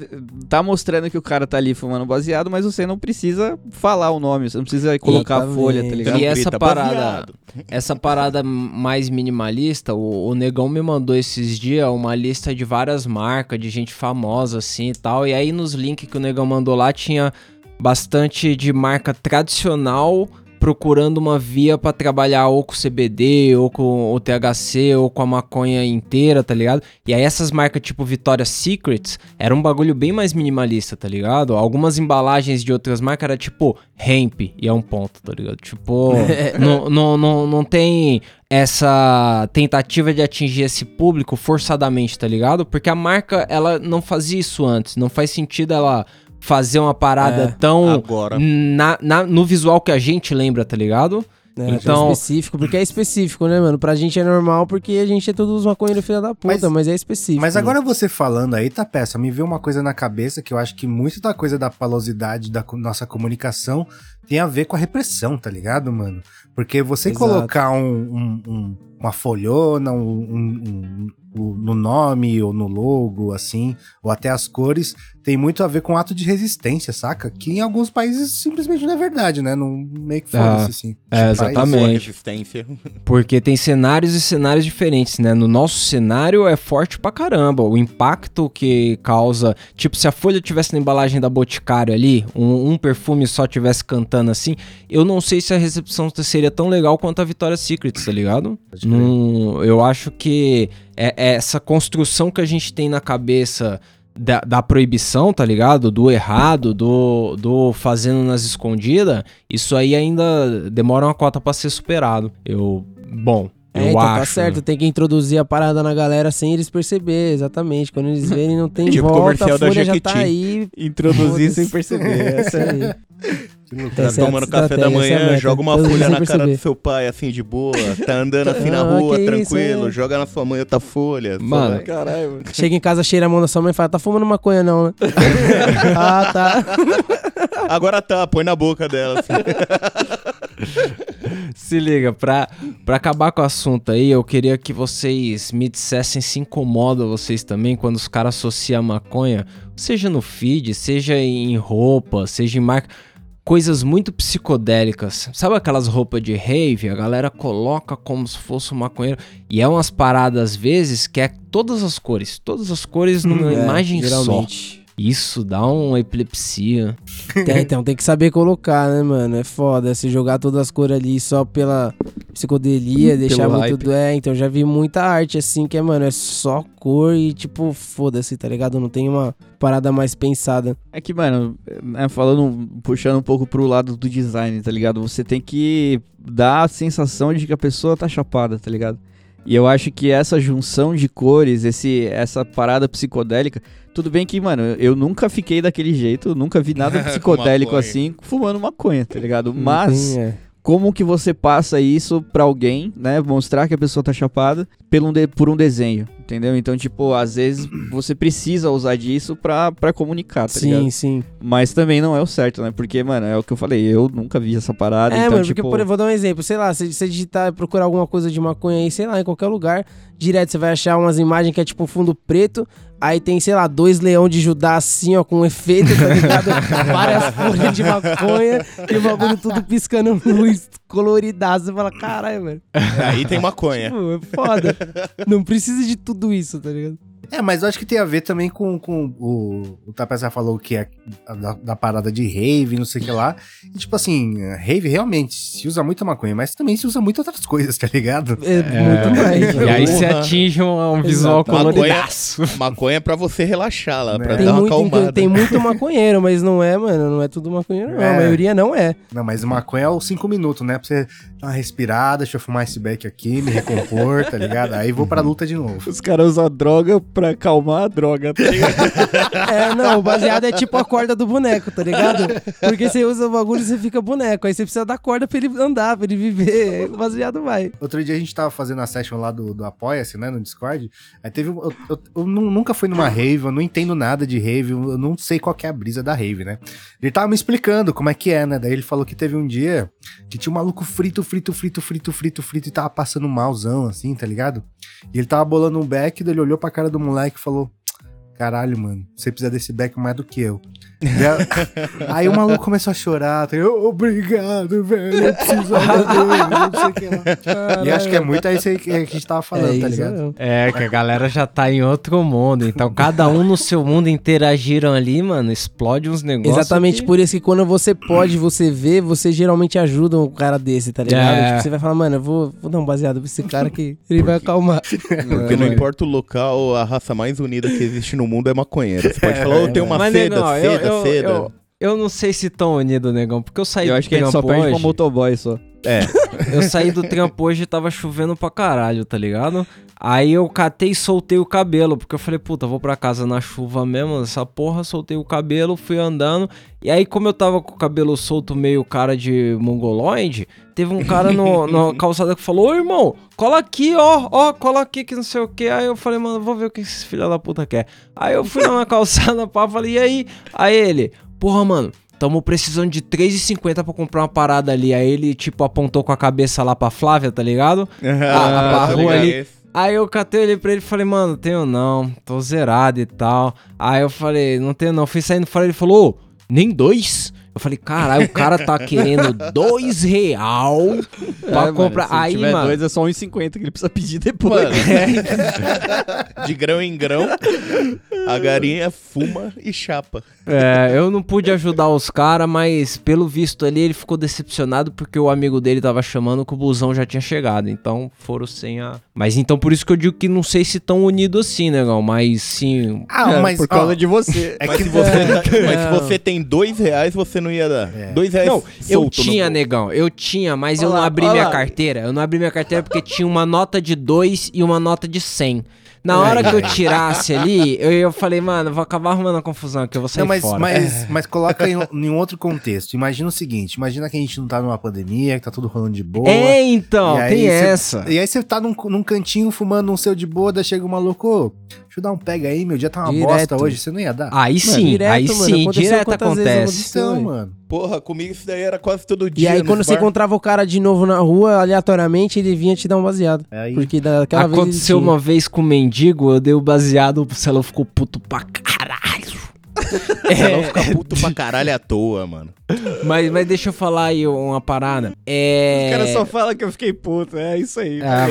tá mostrando que o cara tá ali fumando baseado, mas você não precisa falar o nome, você não precisa colocar a Exatamente. folha, tá ligado? E essa parada, essa parada mais minimalista, o, o Negão me mandou esses dias uma lista de várias marcas, de gente famosa assim e tal. E aí nos links que o Negão mandou lá tinha bastante de marca tradicional procurando uma via pra trabalhar ou com CBD, ou com o THC, ou com a maconha inteira, tá ligado? E aí essas marcas tipo Victoria's Secrets era um bagulho bem mais minimalista, tá ligado? Algumas embalagens de outras marcas era tipo hemp, e é um ponto, tá ligado? Tipo, não, não, não, não tem essa tentativa de atingir esse público forçadamente, tá ligado? Porque a marca, ela não fazia isso antes, não faz sentido ela fazer uma parada É, tão Agora. na, na- no visual que a gente lembra, tá ligado? É, Então- é específico, porque é específico, né, mano? Pra gente é normal porque a gente é todos maconheiros filha da puta, Mas- mas, é específico. Mas agora você falando aí, tá peça, me veio uma coisa na cabeça que eu acho que muito da coisa da palosidade da nossa comunicação tem a ver com a repressão, tá ligado, mano? Porque você Exato. colocar um, um- um- uma folhona um- um- um- um- no nome ou no logo, assim, ou até as cores, tem muito a ver com ato de resistência, saca? Que em alguns países simplesmente não é verdade, né? Não, meio que foda-se, Ah, assim. é, Tipo, exatamente. Porque tem cenários e cenários diferentes, né? No nosso cenário é forte pra caramba. O impacto que causa. Tipo, se a folha tivesse na embalagem da Boticário ali, um, um perfume só tivesse cantando assim, eu não sei se a recepção seria tão legal quanto a Victoria's Secret, tá ligado? Não, eu acho que é, é essa construção que a gente tem na cabeça da, da proibição, tá ligado? Do errado, do, do fazendo nas escondidas, isso aí ainda demora uma cota pra ser superado. Eu. Bom. É, eu então acho. tá certo, tem que introduzir a parada na galera sem eles perceber, exatamente. Quando eles verem, não tem Tipo volta, comercial a da folha já tá Jequiti. aí. Introduzir sem perceber. É aí. Tá a tomando café da manhã, joga uma mundo folha na cara perceber. do seu pai, assim, de boa. Tá andando assim na Ah, rua, que isso, tranquilo. é. Joga na sua mãe outra folha. Mano. Caralho, mano. Chega em casa, cheira a mão da sua mãe e fala, tá fumando maconha não, né? ah, tá. Agora tá, põe na boca dela. Assim. Se liga, pra, pra acabar com o assunto aí, eu queria que vocês me dissessem se incomoda vocês também quando os caras associam a maconha, seja no feed, seja em roupa, seja em marca, coisas muito psicodélicas. Sabe aquelas roupas de rave? A galera coloca como se fosse um maconheiro. E é umas paradas, às vezes, que é todas as cores, todas as cores numa É, imagem só. geralmente. Isso dá uma epilepsia. Tem, então tem que saber colocar, né, mano? É foda. Se jogar todas as cores ali só pela psicodelia, deixar muito. hype. É, então já vi muita arte assim que é, mano, é só cor e tipo, foda-se, tá ligado? Não tem uma parada mais pensada. É que, mano, né, falando, puxando um pouco pro lado do design, tá ligado? Você tem que dar a sensação de que a pessoa tá chapada, tá ligado? E eu acho que essa junção de cores, esse, essa parada psicodélica, tudo bem que, mano, eu nunca fiquei daquele jeito, nunca vi nada psicodélico assim, fumando maconha, tá ligado? Mas é. como que você passa isso pra alguém, né? Mostrar que a pessoa tá chapada pelo um de- por um desenho, entendeu? Então, tipo, às vezes você precisa usar disso pra, pra comunicar, tá ligado? Sim, sim. Mas também não é o certo, né? Porque, mano, é o que eu falei, eu nunca vi essa parada, É, então, mano, tipo... porque, por exemplo, vou dar um exemplo. Sei lá, se você digitar, procurar alguma coisa de maconha aí, sei lá, em qualquer lugar, direto você vai achar umas imagens que é tipo um fundo preto, aí tem, sei lá, dois leão de Judá assim, ó, com efeito, tá ligado? Várias folhas de maconha e o bagulho tudo piscando luz coloridaço. Você fala, caralho, velho. Aí tem maconha. Pô, é foda. Não precisa de tudo isso, tá ligado? É, mas eu acho que tem a ver também com, com o. O Tapeza falou que é da, da parada de rave, não sei o que lá. E, tipo assim, rave realmente se usa muita maconha, mas também se usa muito outras coisas, tá ligado? É, muito mais. E aí você Porra. atinge um, um visual coloridaço. Maconha é pra você relaxar lá, pra É. Tem dar uma muito, acalmada. tem muito maconheiro, mas não é, mano. Não é tudo maconheiro, não. A É. maioria não é. Não, mas maconha é os cinco minutos, né? Pra você dar uma respirada, deixa eu fumar esse beck aqui, me recompor, tá ligado? Aí vou pra luta de novo. Os caras usam droga pra acalmar a droga, tá ligado? É, não, o baseado é tipo a corda do boneco, tá ligado? Porque você usa o bagulho e você fica boneco. Aí você precisa da corda pra ele andar, pra ele viver. O baseado vai. Outro dia a gente tava fazendo a session lá do, do Apoia-se, né, no Discord. Aí teve. um- Eu, eu- eu nu- nunca fui numa rave, eu não entendo nada de rave, eu não sei qual que é a brisa da rave, né? Ele tava me explicando como é que é, né? Daí ele falou que teve um dia que tinha um maluco frito, frito, frito, frito, frito, frito e tava passando malzão, assim, tá ligado? E ele tava bolando um beck, daí ele olhou pra cara do moleque e falou. Caralho, mano, você precisa desse beck mais do que eu. Aí o maluco começou a chorar, tá? Obrigado, velho, eu precisava dele, não sei o que lá. E acho que é muito isso aí que a gente tava falando, é tá ligado? mesmo. É, que a galera já tá em outro mundo. Então, cada um no seu mundo interagiram ali, mano. Explode uns negócios. Exatamente que- por isso que quando você pode, você vê, você geralmente ajuda um cara desse, tá ligado? É. Tipo, você vai falar, mano, eu vou, vou dar um baseado pra esse cara que ele vai acalmar. Porque não importa o local, a raça mais unida que existe no mundo é maconheiro. Você pode falar, ô, tem uma Mas, seda, eu- seda, eu, seda. Eu, eu não sei se tão unido, negão, porque eu saí Eu do acho que a gente só trampo perde pra hoje. motoboy só. É, Eu saí do trampo hoje e tava chovendo pra caralho, tá ligado? Aí eu catei e soltei o cabelo, porque eu falei, puta, vou pra casa na chuva mesmo, essa porra, soltei o cabelo, fui andando. E aí, como eu tava com o cabelo solto, meio cara de mongoloide, teve um cara no, na calçada que falou, ô irmão, cola aqui, ó, ó, cola aqui que não sei o que. Aí eu falei, mano, vou ver o que esse filho da puta quer. Aí eu fui lá na calçada, pá, falei, e aí? Aí ele, porra, mano, tamo precisando de 3,50 pra comprar uma parada ali. Aí ele, tipo, apontou com a cabeça lá pra Flávia, tá ligado? Ah, a tô rua ligado. ali. Aí eu catei ele pra ele e falei, mano, tenho não, tô zerado e tal. Aí eu falei, não tenho não. Fui saindo fora, ele falou, nem dois? Eu falei, caralho, o cara tá querendo dois real pra É, mano, comprar. se Aí, tiver mano, dois é só 1,50 que ele precisa pedir depois. Mano, de grão em grão, a garinha fuma e chapa. É, eu não pude ajudar os caras, mas pelo visto ali ele ficou decepcionado porque o amigo dele tava chamando que o busão já tinha chegado. Então foram sem a. Mas então por isso que eu digo que não sei se tão unidos assim, negão. Mas sim. Ah, É, mas. por causa ó, de você. É mas, que se você, tá- mas se Não. você tem dois reais, você não ia dar. É. Dois reais Não, eu tinha, negão, eu tinha, mas eu Olha não abri olha minha carteira. Eu não abri minha carteira porque tinha uma nota de 2 e uma nota de 100. Na hora É. que eu tirasse ali, eu, eu falei, mano, vou acabar arrumando a confusão aqui, eu vou sair Não, mas, fora. mas, mas coloca em, um- em um outro contexto. Imagina o seguinte: imagina que a gente não tá numa pandemia, que tá tudo rolando de boa. É, então, E tem cê- essa. E aí você tá num, num cantinho fumando um seu de boa, daí chega um maluco, ô, deixa eu dar um pega aí, meu dia tá uma Direto. bosta hoje, você não ia dar? Aí sim, direto, aí mano, sim, aconteceu direto acontece. aconteceu? então, mano. Porra, comigo isso daí era quase todo E dia. aí, nos quando você bar. encontrava o cara de novo na rua, aleatoriamente, ele vinha te dar um baseado. Aí, Porque daquela vez. Aconteceu ele tinha. uma vez com o mendigo, eu dei o baseado, o Celão ficou puto pra caralho. Você não fica puto pra caralho à toa, mano. Mas, mas deixa eu falar aí uma parada. É. O cara só fala que eu fiquei puto. É isso aí. Ah,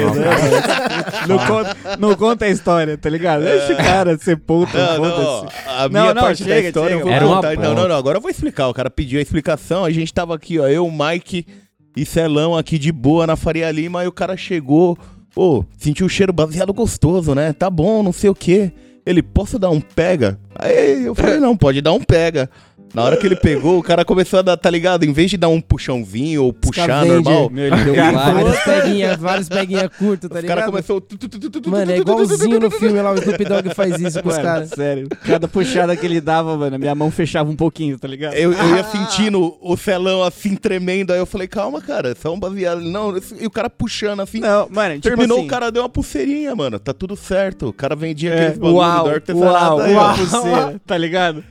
não, conta, não conta a história, tá ligado? Deixa o cara ser puto. Não, não, foda-se. a minha não, parte da chega, história eu chega. vou Era uma contar. Não, não, não, agora eu vou explicar. O cara pediu a explicação, a gente tava aqui, ó, eu, Mike e Celão aqui de boa na Faria Lima, aí o cara chegou, pô, sentiu o cheiro baseado gostoso, né? Tá bom, não sei o quê. Ele, posso dar um pega? Aí eu falei, não, pode dar um pega. Na hora que ele pegou, o cara começou a dar, tá ligado? Em vez de dar um puxãozinho ou puxar normal, Meu, ele deu. Várias peguinhas, várias peguinhas curtas, tá o cara ligado? começou... tu, tu, tu, tu, tu, tu, Mano, é igualzinho no filme lá, o Snoop Dogg faz isso com os Mano, caras. sério. Cada puxada que ele dava, mano, minha mão fechava um pouquinho, tá ligado? Eu, eu ia sentindo o celão assim tremendo, aí eu falei, calma, cara, é só um baseado. Não, e o cara puxando assim. Não, mano, tipo Terminou, assim, o cara deu uma pulseirinha, mano. Tá tudo certo. O cara vendia É, aqueles bagulho uau, do uau, artesanato aí, uau, ó. pulseira, tá ligado?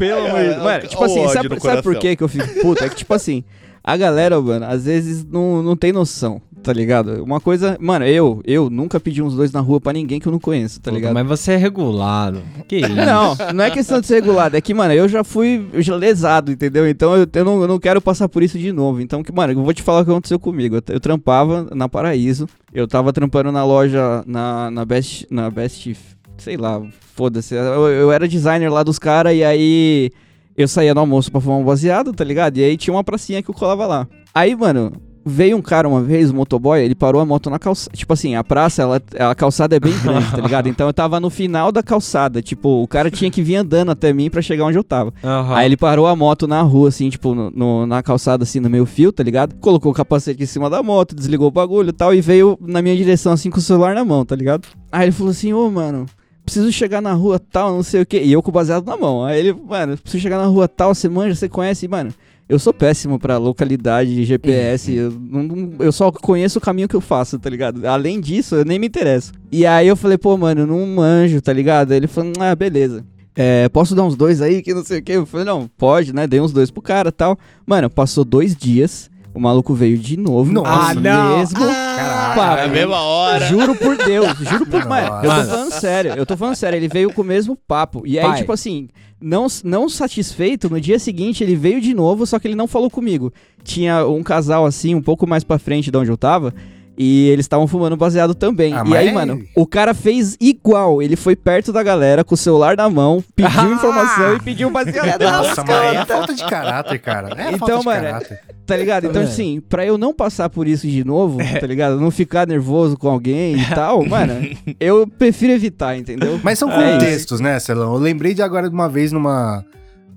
Pelo amor de Deus. Mano, ai, tipo assim, sabe, sabe por que que eu fico puto? É que, tipo assim, a galera, mano, às vezes não, não tem noção, tá ligado? Uma coisa, mano, eu, eu nunca pedi uns dois na rua pra ninguém que eu não conheço, tá ligado? Mas você é regulado. Que isso? Não, não é questão de ser regulado, é que, mano, eu já fui eu já lesado, entendeu? Então eu, eu, não, eu não quero passar por isso de novo. Então, que, mano, eu vou te falar o que aconteceu comigo. Eu, eu trampava na Paraíso, eu tava trampando na loja, na, na Best, na Best, sei lá, foda-se. Eu, eu era designer lá dos caras e aí eu saía no almoço pra fumar um baseado, tá ligado? E aí tinha uma pracinha que eu colava lá. Aí, mano, veio um cara uma vez, um motoboy, ele parou a moto na calçada. Tipo assim, a praça, ela, a calçada é bem grande, tá ligado? Então eu tava no final da calçada. Tipo, o cara tinha que vir andando até mim pra chegar onde eu tava. Aham. Aí ele parou a moto na rua, assim, tipo, no, no- na calçada, assim, no meio fio, tá ligado? Colocou o capacete em cima da moto, desligou o bagulho e tal, e veio na minha direção, assim, com o celular na mão, tá ligado? Aí ele falou assim, ô, mano, preciso chegar na rua tal, não sei o quê. E eu com o baseado na mão. Aí ele, mano, preciso chegar na rua tal, você manja, você conhece, mano. Eu sou péssimo pra localidade, GPS, eu, não- eu só conheço o caminho que eu faço, tá ligado? Além disso, eu nem me interesso. E aí eu falei, pô, mano, não manjo, tá ligado? Aí ele falou, ah, beleza. É, posso dar uns dois aí, que não sei o que. Eu falei, não, pode, né? Dei uns dois pro cara tal. Mano, passou dois dias, o maluco veio de novo. Nossa. Ah, não. mesmo. Caralho. papo. É a mesma hora. Juro por Deus, juro por. Mano, eu tô falando sério, eu tô falando sério. Ele veio com o mesmo papo. E aí, Pai. tipo assim, não, não satisfeito, no dia seguinte ele veio de novo, só que ele não falou comigo. Tinha um casal assim, um pouco mais pra frente de onde eu tava. E eles estavam fumando baseado também. Ah, e aí, mas- mano, o cara fez igual. Ele foi perto da galera com o celular na mão, pediu Ah! informação e pediu baseado. Nossa, mas é falta de caráter, cara. É Então, falta de mano, caráter. Tá ligado? Então, É. assim, pra eu não passar por isso de novo, tá ligado? Não ficar nervoso com alguém e tal, mano, eu prefiro evitar, entendeu? Mas são É contextos, né, Celão? Eu lembrei de agora de uma vez numa,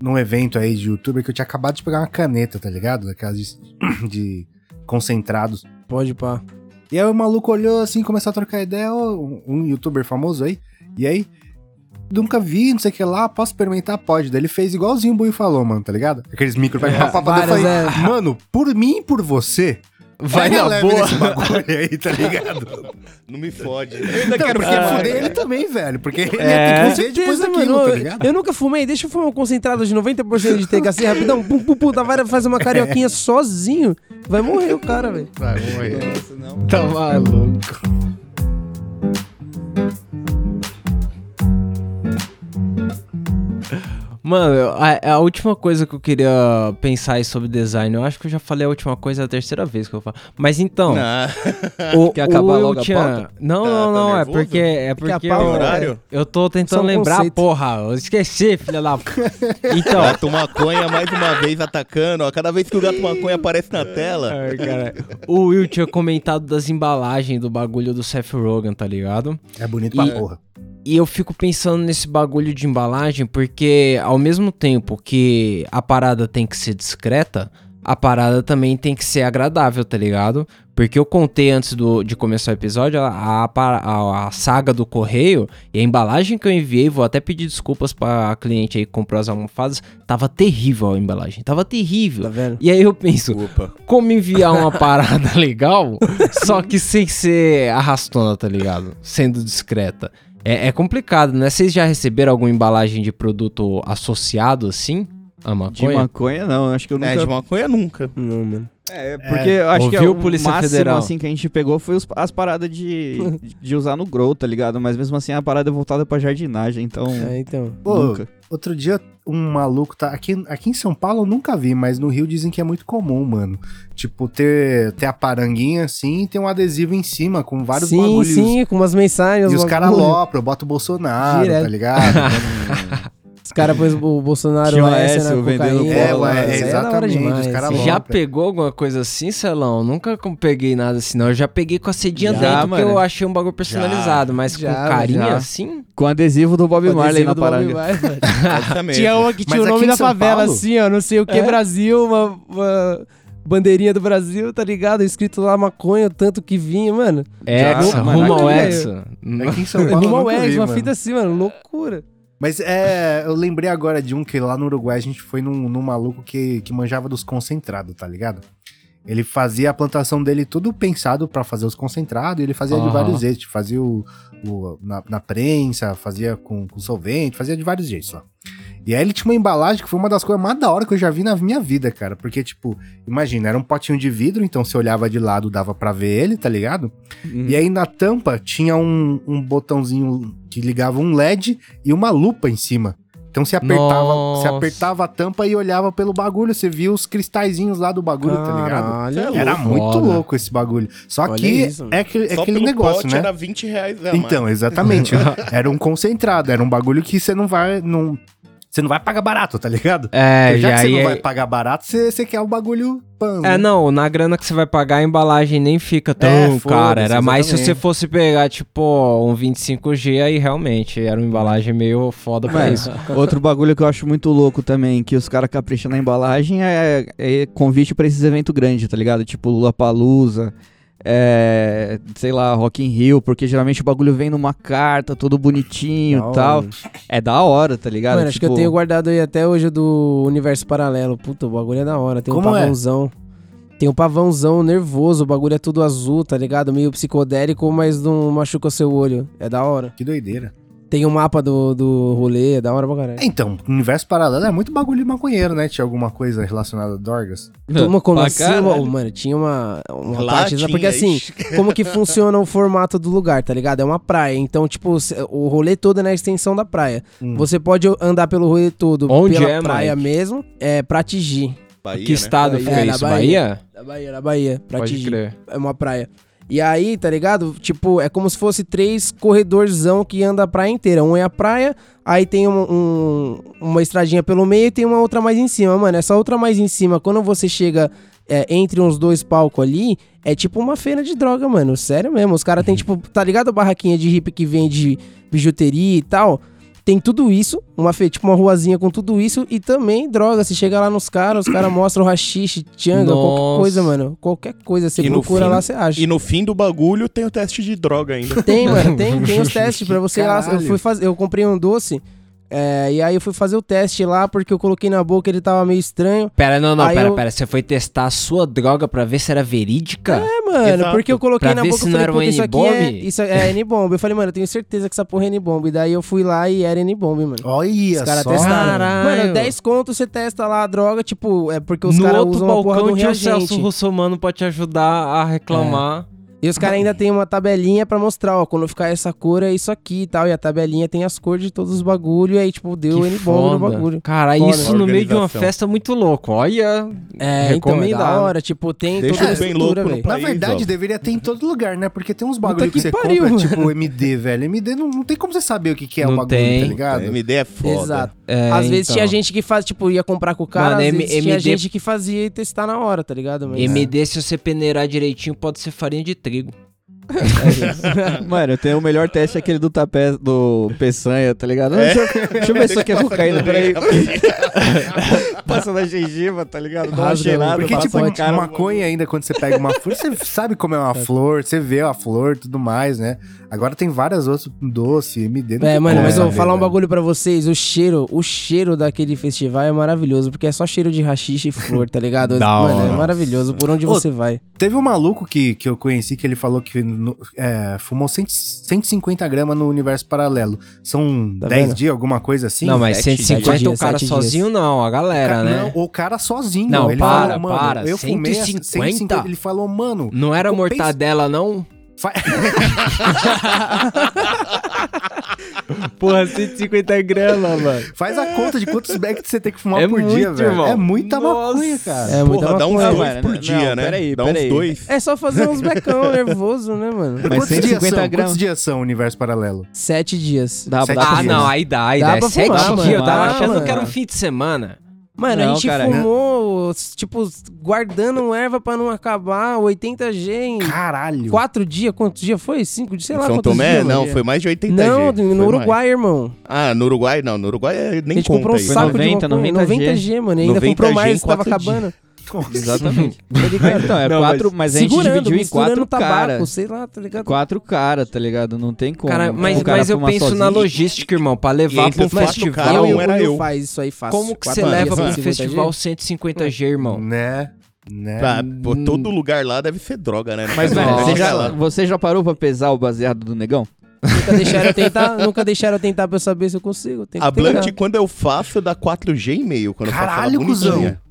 num evento aí de youtuber que eu tinha acabado de pegar uma caneta, tá ligado? Daquelas de, de concentrados. Pode pá. E aí o maluco olhou assim, começou a trocar ideia, um, um youtuber famoso aí. E aí, nunca vi, não sei o que lá, posso experimentar? Pode. Daí ele fez igualzinho o Bui falou, mano, tá ligado? Aqueles micro. pá, pá, pá, pá, Várias, falei, Mano, por mim e por você, Vai Ele na leve boa. nesse bagulho aí, tá ligado? Não me fode. Não, quero porque fuder ele também, velho. Porque ele É. ia ter que depois daquilo, mano. tá ligado? Eu nunca fumei, deixa eu fumar um concentrado de 90% de THC rapidão. Pum, pum, pum, tá, vai fazer uma carioquinha sozinho. Vai morrer o cara, velho. Vai, morrer. Nossa, não. Tá maluco. Mano, a, a última coisa que eu queria pensar aí sobre design, eu acho que eu já falei a última coisa, é a terceira vez que eu falo. Mas então, Não. o, Quer acabar o logo a tinha- pauta? Não, Tá- não, tá não, é nervoso? porque é Porque a porque pauta- eu, Horário? eu tô tentando um lembrar, conceito. porra, eu esqueci, filha da Então, Gato maconha mais uma vez atacando. Ó, cada vez que o gato maconha aparece na tela. Ai, cara. O Will tinha comentado das embalagens do bagulho do Seth Rogen, tá ligado? É bonito pra E- porra. E eu fico pensando nesse bagulho de embalagem porque, ao mesmo tempo que a parada tem que ser discreta, a parada também tem que ser agradável, tá ligado? Porque eu contei antes do, de começar o episódio a, a, a saga do correio e a embalagem que eu enviei, vou até pedir desculpas pra cliente aí que comprou as almofadas, tava terrível a embalagem, tava terrível. Tá vendo? E aí eu penso, Opa. como enviar uma parada legal, só que sem ser arrastona, tá ligado? Sendo discreta. É, é complicado, né? Vocês já receberam alguma embalagem de produto associado assim? A De maconha? maconha, não. Acho que eu nunca... É, de maconha nunca. Não, mano. É, porque eu acho que é o Polícia máximo, Federal? assim, que a gente pegou foi os- as paradas de, de usar no grow, tá ligado? Mas mesmo assim, a parada é voltada pra jardinagem, então... É, então. Pô, nunca. outro dia um maluco tá. Aqui, aqui em São Paulo eu nunca vi, mas no Rio dizem que é muito comum, mano. Tipo, ter, ter a paranguinha assim e ter um adesivo em cima com vários sim, bagulhos. sim, com umas mensagens. E os caras alopram, bota o Bolsonaro, Direto. tá ligado? Caras pôs o Bolsonaro Tinha S S, na eu vendendo cocaína. É, bola, é hora exatamente, demais. Já pegou alguma coisa assim, Celão? Nunca peguei nada assim, não. Eu já peguei com a cedinha Já, dentro, porque mano. eu achei um bagulho personalizado, mas Já, com carinha já. assim? Com adesivo do Bob O Marley na mesmo. Tinha uma que tinha Mas o nome da São favela, Paulo? assim, ó. Não sei o que, É? Brasil, uma, uma bandeirinha do Brasil, tá ligado? Escrito lá maconha, tanto que vinha, mano. Hexa, Já, rumo mano, ao. Hexa. Aqui em São Paulo. Rumo ao uma mano. fita assim, mano. Loucura. Mas é, eu lembrei agora de um que lá no Uruguai a gente foi num, num maluco que, que manjava dos concentrados, tá ligado? Ele fazia a plantação dele tudo pensado pra fazer os concentrados, e ele fazia de Aham. vários jeitos. Fazia o, o- na, na prensa, fazia com, com solvente, fazia de vários jeitos lá. E aí ele tinha uma embalagem que foi uma das coisas mais da hora que eu já vi na minha vida, cara. Porque, tipo, imagina, era um potinho de vidro, então você olhava de lado, dava pra ver ele, tá ligado? Uhum. E aí na tampa tinha um, um botãozinho que ligava um LED e uma lupa em cima. Então você apertava, você apertava a tampa e olhava pelo bagulho, você via os cristalzinhos lá do bagulho, tá ligado? Caralho. É Era louco. muito Foda. louco esse bagulho. Só Olha que isso. é, aquele- é Só aquele pelo negócio, pote né? era 20 reais a mais. Então, exatamente. era um concentrado, era um bagulho que você não vai. Não, você não vai pagar barato, tá ligado? É, Então, já que você não aí- vai pagar barato, você, você quer o bagulho pan. É, né? não, na grana que você vai pagar, a embalagem nem fica tão É, cara. Era mais se você fosse pegar, tipo, um 25G, aí realmente era uma embalagem meio foda pra Mano, isso. Outro bagulho que eu acho muito louco também, que os caras capricham na embalagem, é, é convite pra esses eventos grandes, tá ligado? Tipo Lula Palusa, é, sei lá, Rock in Rio, porque geralmente o bagulho vem numa carta, todo bonitinho e tal. É da hora, tá ligado? Mano, acho que eu Tipo, tenho guardado aí até hoje o do Universo Paralelo. Puta, o bagulho é da hora. Tem um Como é? pavãozão. Tem um pavãozão nervoso, o bagulho é tudo azul, tá ligado? Meio psicodélico, mas não machuca o seu olho. É da hora. Que doideira. Tem um mapa do, do rolê, é da hora pra caralho. Então, o universo paralelo é muito bagulho de maconheiro, né? Tinha alguma coisa relacionada a Dorgas? Toma como pra assim, caralho. mano, tinha uma, uma Lá parte, tinha, porque assim, ixi. como que funciona o formato do lugar, tá ligado? É uma praia, então, tipo, o rolê todo é na extensão da praia. Hum. Você pode andar pelo rolê todo Onde pela é, praia Mike? mesmo, é pra Tigir. Bahia, que né? estado Bahia. foi É, na isso? Bahia. Bahia? Na Bahia, na Bahia, pra Pode crer. É uma praia. E aí, tá ligado? Tipo, é como se fosse três corredorzão que anda a praia inteira. Um é a praia, aí tem um- um- uma estradinha pelo meio e tem uma outra mais em cima. Mano, essa outra mais em cima, quando você chega é, entre uns dois palcos ali, é tipo uma feira de droga, mano. Sério mesmo. Os caras têm, tipo, tá ligado a barraquinha de hippie que vende bijuteria e tal? Tem tudo isso, uma fe... tipo uma ruazinha com tudo isso e também droga. Você chega lá nos caras, os caras mostram rachixe, tchanga, qualquer coisa, mano. Qualquer coisa, você E procura fim- lá, você acha. E no fim do bagulho tem o teste de droga ainda. Tem, mano, tem, tem os testes pra você ir lá. Eu fui fazer, eu comprei um doce É, e aí eu fui fazer o teste lá, porque eu coloquei na boca ele tava meio estranho. Pera, não, não, Aí pera, eu- pera. Você foi testar a sua droga pra ver se era verídica? É, mano, Exato. porque eu coloquei Pra na boca se e não falei, era um puta, isso aqui é, N-bomb? isso é N-bomb. Eu falei, mano, eu tenho certeza que essa porra é N-bomb. E daí eu fui lá e era N-bomb, mano. Olha Os caras só. testaram. Caralho. Mano, 10 contos você testa lá a droga, tipo, é porque os no caras outro usam a porra balcão do tinha o Celso reagente. Russomano pra te ajudar a reclamar. E os caras ainda tem uma tabelinha pra mostrar, ó, quando ficar essa cor é isso aqui e tal. E a tabelinha tem as cores de todos os bagulho, e aí, tipo, deu Que N-bomb no bagulho. Cara, Foda. isso no meio de uma festa muito louco. Olha, É, então, é da hora, tipo, tem Deixa toda a estrutura, louco no velho. Na verdade, ó. deveria ter em todo lugar, né? Porque tem uns bagulho que, que você pariu, compra, tipo MD, velho. MD não, não tem como você saber o que, que é o Não bagulho, tem. tá ligado? A MD é foda. Exato. É, às vezes então. tinha gente que faz, tipo, ia comprar com o cara, Mano, às M- vezes tinha MD gente que fazia e testar na hora, tá ligado? Mas- MD, se você peneirar direitinho, pode ser farinha de trigo. seguir. Mano, tem o melhor teste aquele do tapé do Peçanha, tá ligado? É? Deixa, eu- deixa eu ver se isso aqui é cocaína, peraí. Passa na gengiva, tá ligado? Dá uma cheirada, Porque, passa tipo, na cara. maconha ainda, quando você pega uma flor, você sabe como é uma flor, você vê a flor e tudo mais, né? Agora tem várias outras, doce, MD. É, mano, mas eu vou falar um bagulho pra vocês. O cheiro, o cheiro daquele festival é maravilhoso, porque é só cheiro de rachixe e flor, tá ligado? Mano, é maravilhoso por onde Ô, você vai. Teve um maluco que, que eu conheci que ele falou que no- é, fumou 100, 150 gramas no universo paralelo. São Tá 10 vendo? dias, alguma coisa assim? não, mas sete 150 dias, o cara sozinho não, a galera, Ca- né? Não, o cara sozinho. Não, ele para, falou, mano, para, eu fumei a 150? Ele falou, mano... Não era mortadela, não? Fa- Porra, 150 gramas, mano. Faz a conta de quantos bags você tem que fumar É por muito, dia, velho. irmão. É muita Nossa. maconha, cara. É muita Porra, dá uns dois mano, por não, dia, né? peraí, dá peraí. uns dois. É só fazer uns becão nervoso, né, mano? Mas quantos, dias 150 são? gramas. quantos dias são o universo paralelo? Sete dias. Dá, Sete dá pra Ah, dias. não, aí dá, aí Dá dá. É pra sete fumar, dias. mano. Eu tava achando mano. que era um fim de semana. Mano, a Não, gente cara, fumou, tipo, guardando erva pra não acabar, 80G em Caralho. quatro dias. Quantos dias foi? Cinco dias? Sei lá São quantos Tomé? dias, não, foi mais de 80 Não, G. no Foi Uruguai, irmão. mais. Ah, no Uruguai não. No Uruguai é- A nem gente conta comprou um saco 90, de maconha, 90G. 90G, mano. E ainda 90G comprou mais, em tava quatro acabando. Exatamente. Tá ligado? Então, é Não, quatro, mas, a gente dividiu em quatro tabaco, caras. sei lá, tá ligado? Quatro caras, tá ligado? Não tem como. Cara, mas, O cara mas eu penso na sozinho. logística, irmão, pra levar pra um festival. caras, eu um era eu. faz isso aí fácil. Como que você leva dias, pra um 150G? festival 150G, irmão? Né? Né? Pra, pô, todo lugar lá deve ser droga, né? Mas, velho, você já, você já parou pra pesar o baseado do negão? Nunca deixaram eu tentar, nunca deixaram eu tentar pra eu saber se eu consigo. Tem que A Blunt, quando eu faço, dá 4G e meio. Quando Caralho, eu faço ela bonitinha.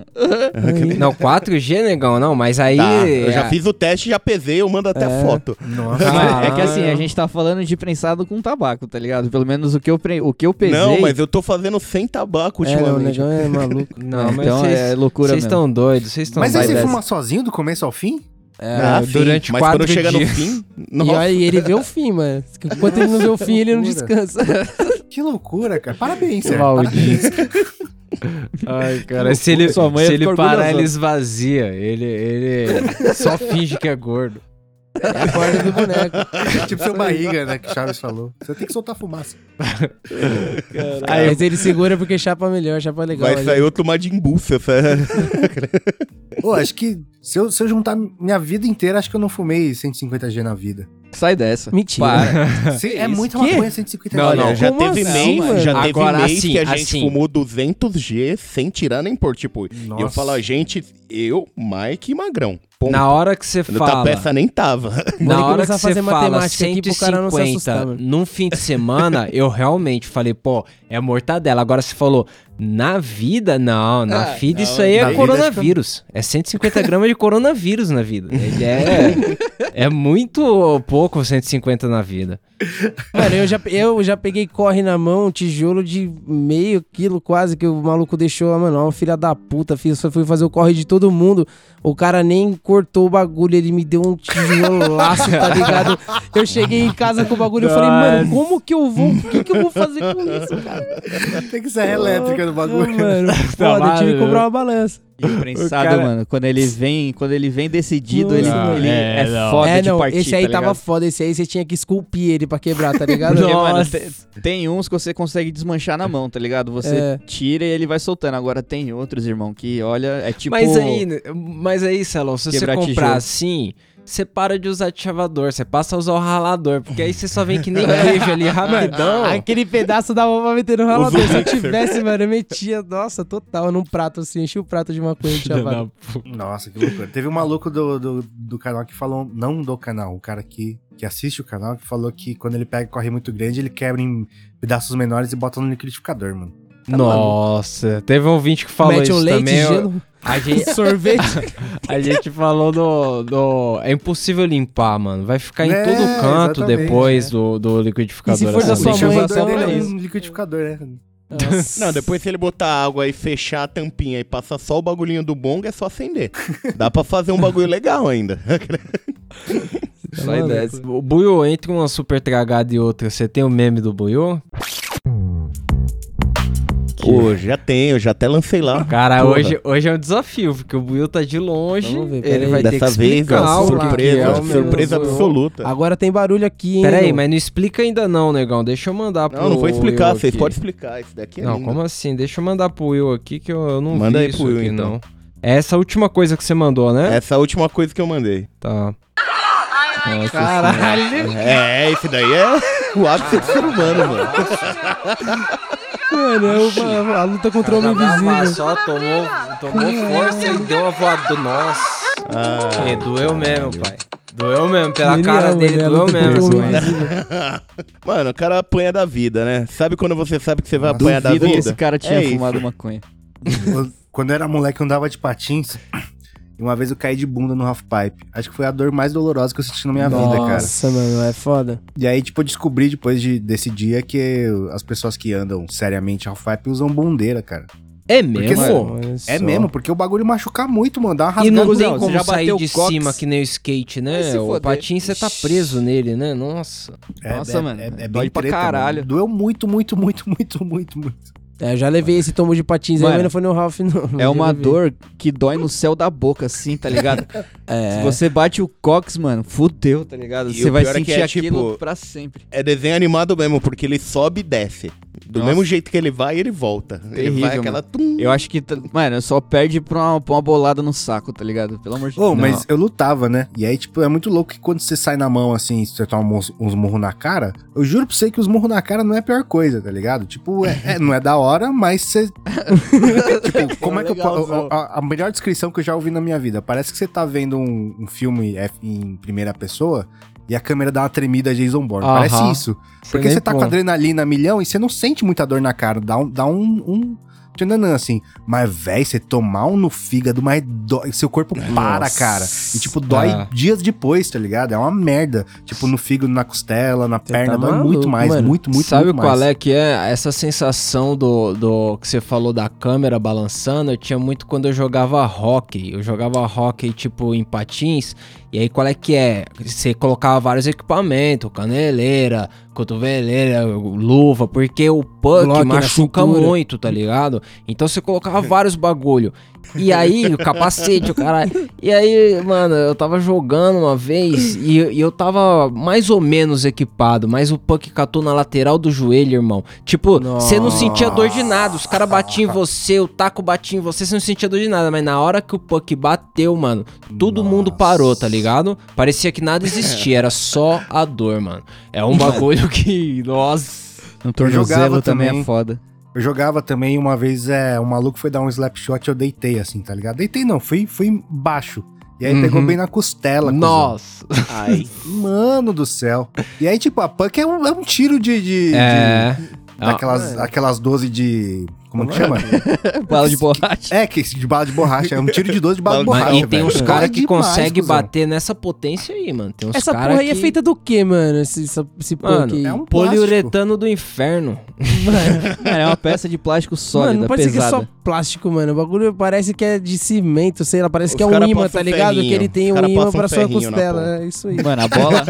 Não, 4G, negão, não, mas aí. Tá, eu já é- fiz o teste, já pesei, eu mando até É. foto. Nossa. Ah. é que assim, a gente tá falando de prensado com tabaco, tá ligado? Pelo menos o que eu, pre... o que eu pesei. Não, mas eu tô fazendo sem tabaco É, o ultimamente. negão é maluco. Não, mas então vocês é loucura vocês estão doidos, vocês estão Mas aí você fuma sozinho do começo ao fim? É. Ah, durante mas quatro quando chega dias. no fim. E, Nossa, olha, e ele vê o fim, mano. Enquanto ele não vê o fim, ele não descansa. Que loucura, cara. Parabéns, Sérgio. Valdir. Ai, cara, se ele, Sua mãe se ele parar, ele esvazia. Ele, ele só finge que é gordo. É a corda do boneco. tipo seu barriga, né? Que Chaves falou. Você tem que soltar fumaça. Aí, Mas ele segura porque chapa melhor, chapa legal. vai ali. sair outro Majin Buu. fala. Pô, acho que se eu, se eu juntar minha vida inteira, acho que eu não fumei 150G na vida. Sai dessa. Mentira. Para. Se- é muita Quê? maconha 150G. Não, não. já Como teve assim, mês, mano? já teve Agora, mês assim, que a gente assim. fumou 200G sem tirar nem pôr. Tipo, e eu Nossa. falo, a gente, eu, Mike e Magrão. Ponto. Na hora que você No fala. peça nem tava. Na hora que a fazer você fala matemática aqui pro cara não se 150 assustar, num fim de semana, eu realmente falei, pô, é mortadela. Agora você falou, na vida, não, na Ah, vida não, isso aí é coronavírus. É 150 gramas de coronavírus na vida. Ele é, é muito pouco 150 na vida. Mano, eu já, eu já peguei corre na mão, um tijolo de meio quilo quase que o maluco deixou lá, mano. Ó, um filho da puta, só fui fazer o corre de todo mundo. O cara nem cortou o bagulho, ele me deu um tijolaço, tá ligado? Eu cheguei em casa com o bagulho, eu falei, mano, como que eu vou, o que que eu vou fazer com isso, cara? Tem que ser elétrica no Ah, bagulho. mano, foda, eu tive que comprar uma balança. E o prensado, O cara- mano, quando ele vem, quando ele vem decidido, ele, Nossa, ele é, é, não. foda é, de não, partir, esse aí tá tava foda, esse aí você tinha que esculpir ele pra quebrar, tá ligado? Porque, mano, tem uns que você consegue desmanchar na mão, tá ligado? Você É. tira e ele vai soltando. Agora tem outros, irmão, que olha, é tipo... mas aí, mas aí, Celão, se você comprar tijolo. assim, você para de usar chavador, você passa a usar o ralador, porque aí você só vem que nem queijo ali rapidão. Aquele pedaço dava pra meter no ralador. Se eu tivesse, mano, eu metia, nossa, total, num prato assim, enchi o prato de maconha de Filha chavado. da puta. Nossa, que loucura. Teve um maluco do, do, do canal que falou, não do canal, o cara que, que assiste o canal, que falou que quando ele pega corre muito grande, ele quebra em pedaços menores e bota no liquidificador, mano. Nossa, teve um ouvinte que falou Mete isso um leite, também. eu- gelo, A gente, sorvete. a gente falou do, do. É impossível limpar, mano. Vai ficar em É, todo canto depois do, do liquidificador. E se for da essa sua mãe, então, é é um liquidificador, né? Nossa. Não, depois se ele botar água e fechar a tampinha e passar só o bagulhinho do bong, é só acender. Dá pra fazer um bagulho legal ainda. Só desce. O Buiu, entre uma super tragada e outra, você tem o meme do Buiu? Pô, já tenho, já até lancei lá. Cara, Porra. hoje, hoje é um desafio, porque o Buiu tá de longe. Vamos ver, ele vai ter que Dessa vez, explicar ó, que surpresa, é surpresa absoluta. Agora tem barulho aqui, hein? Peraí, mas não explica ainda não, negão. Deixa eu mandar pro Não, não vou explicar, Will vocês podem explicar. Esse daqui é Não, lindo. como assim? Deixa eu mandar pro Will aqui que eu, eu não Manda vi aí isso pro Will, aqui, então. não. É essa última coisa que você mandou, né? Essa última coisa que eu mandei. Tá. Nossa Caralho. É, esse daí é o ápice do ser humano, mano. Mano, é uma- a luta contra o homem invisível. Só tomou, tomou força e deu uma voadora. Nossa. Ah, É, doeu mesmo, pai. Doeu mesmo. Pela Ele cara ama, dele? A doeu mesmo. mano. Mano, o cara apanha da vida, né? Sabe quando você sabe que você vai Nossa, apanhar da vida? esse cara tinha É isso. fumado maconha. Eu- Quando eu era moleque, eu andava de patins. E uma vez eu caí de bunda no half-pipe. Acho que foi a dor mais dolorosa que eu senti na minha vida, cara. Nossa, mano, é foda. E aí, tipo, eu descobri depois de, desse dia que as pessoas que andam seriamente half-pipe usam bundeira, cara. É Porque, mesmo? mano, Olha É só. mesmo, porque o bagulho machuca muito, mano. Dá uma E rasgada. não Cusão, tem você como já sair bateu de cox? cima que nem o skate, né? se O patins você tá preso nele, né? Nossa. Nossa, mano, É, é dói bem pra treta, caralho. mano. Doeu muito, muito, muito, muito, muito, muito. É, eu já levei esse tombo de patins aí, Mano, mas não foi no Ralph, não. É uma dor que dói no céu da boca, assim, tá ligado? É. Se você bate o cox, mano, fudeu, tá ligado? E Você vai é sentir é, aquilo tipo, pra sempre. É desenho animado mesmo, porque ele sobe e desce. Do Nossa. mesmo jeito que ele vai, ele volta. ele Terrível, vai aquela... tum. Eu acho que, mano, só perde pra uma, pra uma bolada no saco, tá ligado? Pelo amor de Deus. mas eu lutava, né? E aí, tipo, é muito louco que quando você sai na mão, assim, você toma uns, uns murros na cara, eu juro pra você que os murros na cara não é a pior coisa, tá ligado? Tipo, é, é- não é da hora, mas você... tipo, como é que eu... A, a melhor descrição que eu já ouvi na minha vida, parece que você tá vendo um, um filme em primeira pessoa e a câmera dá uma tremida Jason Bourne. Aham. Parece isso. Porque você tá com adrenalina milhão e você não sente muita dor na cara. Dá um. Dá um, um tchananã, assim. Mas, véi, você tomar um no fígado, mas dói. Seu corpo para, cara. E, tipo, dói Ah. dias depois, tá ligado? É uma merda. Tipo, no fígado, na costela, na Você perna. tá dói muito mais. mano. Muito, muito, Sabe muito qual mais. é que é? Essa sensação do, do que você falou da câmera balançando, eu tinha muito quando eu jogava hockey. Eu jogava hockey, tipo, em patins. E aí, qual é que é? Você colocava vários equipamentos, caneleira, cotoveleira, luva, porque o puck machuca muito, tá ligado? Então você colocava vários bagulho. E aí, o capacete, o caralho. E aí, mano, eu tava jogando uma vez e, e eu tava mais ou menos equipado, mas o puck catou na lateral do joelho, irmão. Tipo, você não sentia dor de nada. Os caras batiam em você, o taco batia em você, você não sentia dor de nada. Mas na hora que o puck bateu, mano, todo mundo parou, tá ligado? Parecia que nada existia, era só a dor, mano. É um bagulho que, nossa. No jogava tornozelo também também. é foda. Eu jogava também uma vez, é, um maluco foi dar um slap shot eu deitei, assim, tá ligado? Deitei não, fui, fui baixo. E aí Uhum. pegou bem na costela. Nossa. Ai. Mano do céu. E aí, tipo, a punk é um, é um tiro de. de- É. de- daquelas, aquelas 12 de. Como que chama? Bala de borracha. É, que de bala de borracha. É um tiro de 12 de bala de borracha. E tem uns caras que demais, conseguem bater nessa potência aí, mano. Tem uns Essa cara porra aí é que- feita do quê, mano? Esse, essa- esse Mano, é um Poliuretano do inferno. Mano, é uma peça de plástico sólida, mano, não pode ser que é pesada. só plástico, mano. O bagulho parece que é de cimento, sei lá. Parece Os que é um imã, tá ligado? Que ele tem um imã pra sua costela. É isso aí. Mano, a bola.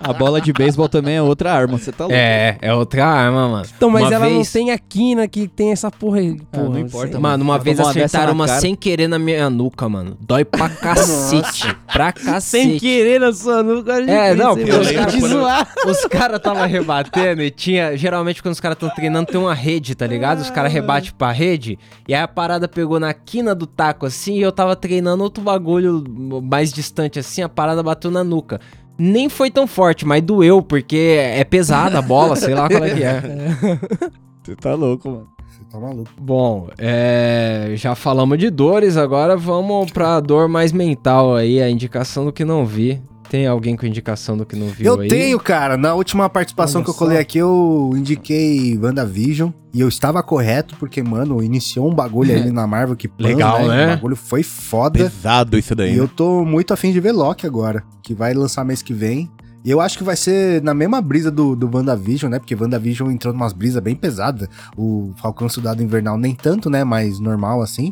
a bola de beisebol também é outra arma, você tá louco. É, é outra arma, mano. Então, mas Uma ela vez- não tem a quina que tem essa porra aí. Ah, Porra, não importa. Mano, uma vez tomar uma dessa acertaram uma cara. sem querer na minha nuca, mano. Dói pra cacete. pra cacete. Sem querer na sua nuca. É, não, porque os os caras-. Os caras tava rebatendo e tinha. Geralmente, quando os caras tão treinando, tem uma rede, tá ligado? Os caras rebatem pra rede. E aí a parada pegou na quina do taco assim e eu tava treinando outro bagulho mais distante assim, a parada bateu na nuca. Nem foi tão forte, mas doeu, porque é pesada a bola, sei lá qual é que é. Você tá louco, mano. Tá maluco. Bom, é, já falamos de dores, agora vamos pra dor mais mental aí, a indicação do que não vi. Tem alguém com indicação do que não viu Eu aí? tenho, cara. Na última participação Olha que eu só. colei aqui, eu indiquei WandaVision. E eu estava correto, porque, mano, iniciou um bagulho ali na Marvel que Legal, né? O bagulho foi foda. Pesado isso daí. E né? eu tô muito afim de ver Loki agora, que vai lançar mês que vem. E eu acho que vai ser na mesma brisa do, do WandaVision, né? Porque WandaVision entrou numas brisas bem pesadas. O Falcão Soldado Invernal nem tanto, né? Mais normal assim.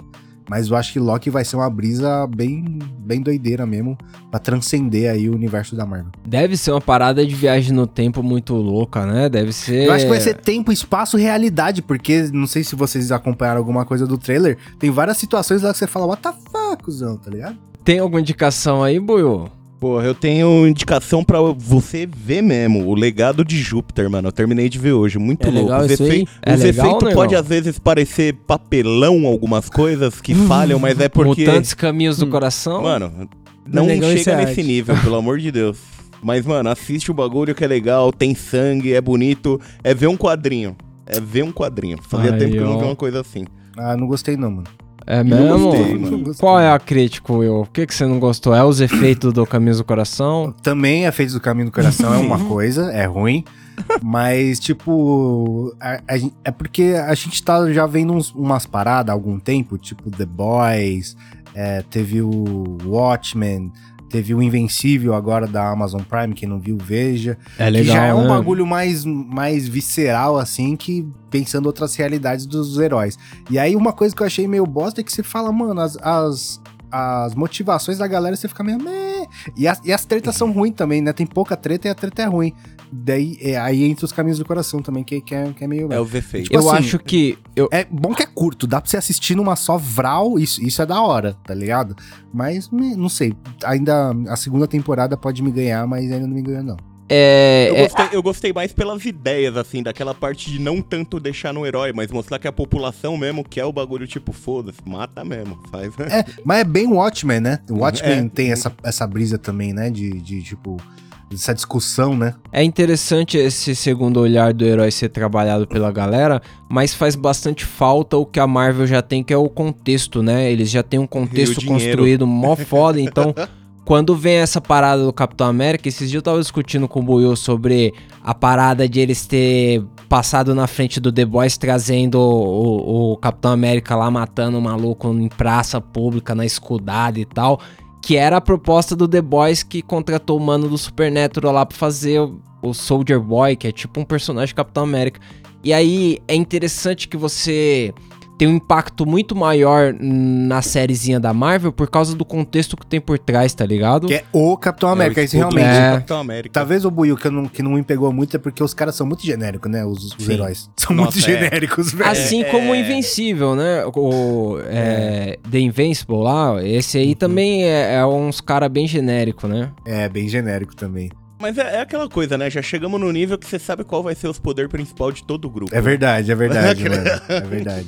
Mas eu acho que Loki vai ser uma brisa bem, bem doideira mesmo, pra transcender aí o universo da Marvel. Deve ser uma parada de viagem no tempo muito louca, né? Deve ser. Eu acho que vai ser tempo, espaço, realidade, porque não sei se vocês acompanharam alguma coisa do trailer, tem várias situações lá que você fala, what the fuck, cuzão, tá ligado? Tem alguma indicação aí, Buiu? Porra, eu tenho indicação pra você ver mesmo. O legado de Júpiter, mano. Eu terminei de ver hoje. Muito É louco. legal Os, isso aí? efei- É os legal, efeitos né, podem irmão? às vezes parecer papelão, algumas coisas que falham, mas é porque. Mutantes Caminhos do Coração? Mano, não legal chega nesse arte. nível, pelo amor de Deus. Mas, mano, assiste o bagulho que é legal, tem sangue, é bonito. É ver um quadrinho. É ver um quadrinho. Fazia Aí, tempo que eu não vi uma coisa assim. Ah, não gostei não, mano. É mesmo? gostei, mano. Qual é a crítica, Will? O que, que você não gostou? É os efeitos do Caminhos do Coração? Também é feito do caminho do coração, é uma coisa, é ruim. Mas, tipo, a- a é porque a gente tá já vendo uns- umas paradas há algum tempo, tipo The Boys, é, teve o Watchmen, teve o Invencível agora da Amazon Prime, quem não viu, veja. É que já é um né? bagulho mais, mais visceral, assim, que pensando outras realidades dos heróis. E aí, uma coisa que eu achei meio bosta é que você fala, mano, as, as, as motivações da galera, você fica meio. "Meh". E as, e as tretas são ruins também, né? Tem pouca treta e a treta é ruim. Daí, é, aí entra os caminhos do coração também, que, que, é, que é meio. É os efeitos. Tipo Eu assim, acho que. Eu, É bom que é curto, dá pra você assistir numa só vral, isso, isso é da hora, tá ligado? Mas, me- não sei, ainda a segunda temporada pode me ganhar, mas ainda não me ganhou, não. é, Eu é- gostei, eu gostei mais pelas ideias, assim, daquela parte de não tanto deixar no herói, mas mostrar que a população mesmo quer o bagulho, tipo, foda-se, mata mesmo, faz. É, mas é bem Watchmen, né? O Watchmen É. tem essa, essa brisa também, né? De, de, tipo, essa discussão, né? É interessante esse segundo olhar do herói ser trabalhado pela galera, mas faz bastante falta o que a Marvel já tem, que é o contexto, né? Eles já têm um contexto construído mó foda, então quando vem essa parada do Capitão América, esses dias eu tava discutindo com o Buiu sobre a parada de eles ter passado na frente do The Boys trazendo o, o Capitão América lá matando um maluco em praça pública, na escudada e tal. Que era a proposta do The Boys que contratou o mano do Supernatural lá pra fazer o, Soldier Boy, que é tipo um personagem do Capitão América. E aí é interessante que você tem um impacto muito maior na sériezinha da Marvel por causa do contexto que tem por trás, tá ligado? Que é o Capitão América, É o isso realmente. É. Capitão América. Talvez o Buiu que, não, que não me pegou muito é porque os caras são muito genéricos, né? Os, os heróis. São Nossa, muito é. genéricos, velho. Assim É, como o é. Invencível, né? O é, The Invincible lá, esse aí também é, é uns cara bem genérico, né? É, bem genérico também. Mas é, é aquela coisa, né? Já chegamos no nível que você sabe qual vai ser os poderes principal de todo o grupo. É verdade, é verdade, mano. É verdade.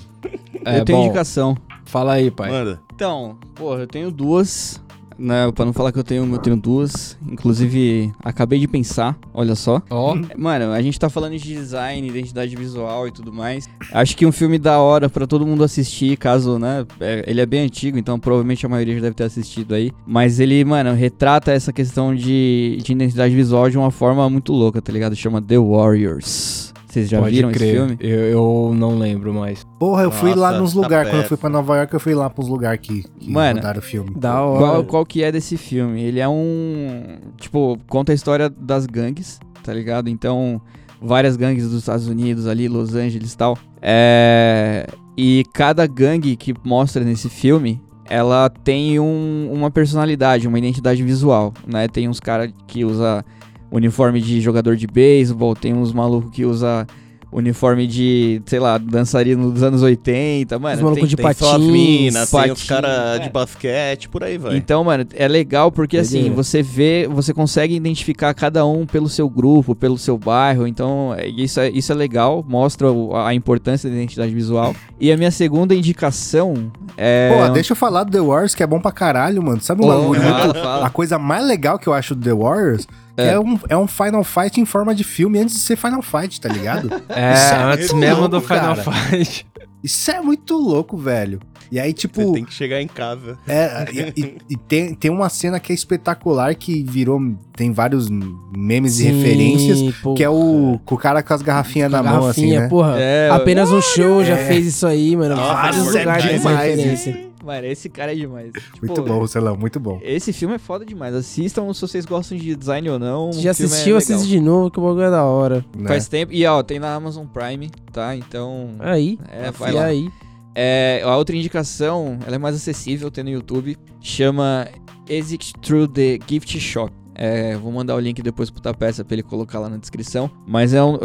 É, eu tenho bom, indicação. Fala aí, pai. Manda. Então, porra, eu tenho duas. Né, pra não falar que eu tenho, eu tenho duas. Inclusive, acabei de pensar, olha só. Ó, Mano, a gente tá falando de design, identidade visual e tudo mais. Acho que um filme da hora pra todo mundo assistir, caso, né? é- ele é bem antigo, então provavelmente a maioria já deve ter assistido aí. Mas ele, mano, retrata essa questão de, de identidade visual de uma forma muito louca, tá ligado? Chama The Warriors. Vocês já pode viram crer. esse filme? Eu, eu não lembro mais. Porra, eu fui Nossa, lá nos tá lugares. Quando eu fui pra Nova York, eu fui lá pros lugares que, que Mano, o filme. Da hora. Qual, qual que é desse filme? Ele é um. Tipo, conta a história das gangues, tá ligado? Então, várias gangues dos Estados Unidos ali, Los Angeles e tal. É. E cada gangue que mostra nesse filme, ela tem um- uma personalidade, uma identidade visual, né? Tem uns caras que usa uniforme de jogador de beisebol, tem uns malucos que usa uniforme de, sei lá, dançarino dos anos 80, mano. Os malucos de Tem só as patins, tem os patins, caras é. de basquete, por aí vai. Então, mano, é legal porque assim, você vê, você consegue identificar cada um pelo seu grupo, pelo seu bairro. Então, é- isso é, isso é legal, mostra a importância da identidade visual. E a minha segunda indicação é. Pô, deixa eu falar do The Warriors, que é bom pra caralho, mano. Sabe um Pô, bagulho fala, muito- fala. A coisa mais legal que eu acho do The Warriors é. É. um, é um Final Fight em forma de filme antes de ser Final Fight, tá ligado? É, é antes mesmo louco, do Final cara. Fight. Isso é muito louco, velho. E aí, Você tipo, tem que chegar em casa. é, e, e- e tem, tem uma cena que é espetacular que virou. Tem vários memes e Sim, referências. pô. Que é o, com o cara com as garrafinhas na mão, assim, Garrafinha, né? porra. É, Apenas um show já É. fez isso aí, mano. Nossa, Vários é lugares essa demais, referência. Mano, esse cara é demais. Muito Pô, bom, Rocelão, muito bom. Esse filme é foda demais. Assistam se vocês gostam de design ou não. Se já é assistiu, legal. assiste de novo, que o bagulho é da hora. né? Faz tempo. E ó, tem na Amazon Prime, tá? Então. Aí, É, vai e lá. aí. É, a outra indicação, ela é mais acessível, tem no YouTube. Chama Exit Through the Gift Shop. É, vou mandar o link depois pro Tapeça pra ele colocar lá na descrição. Mas é um.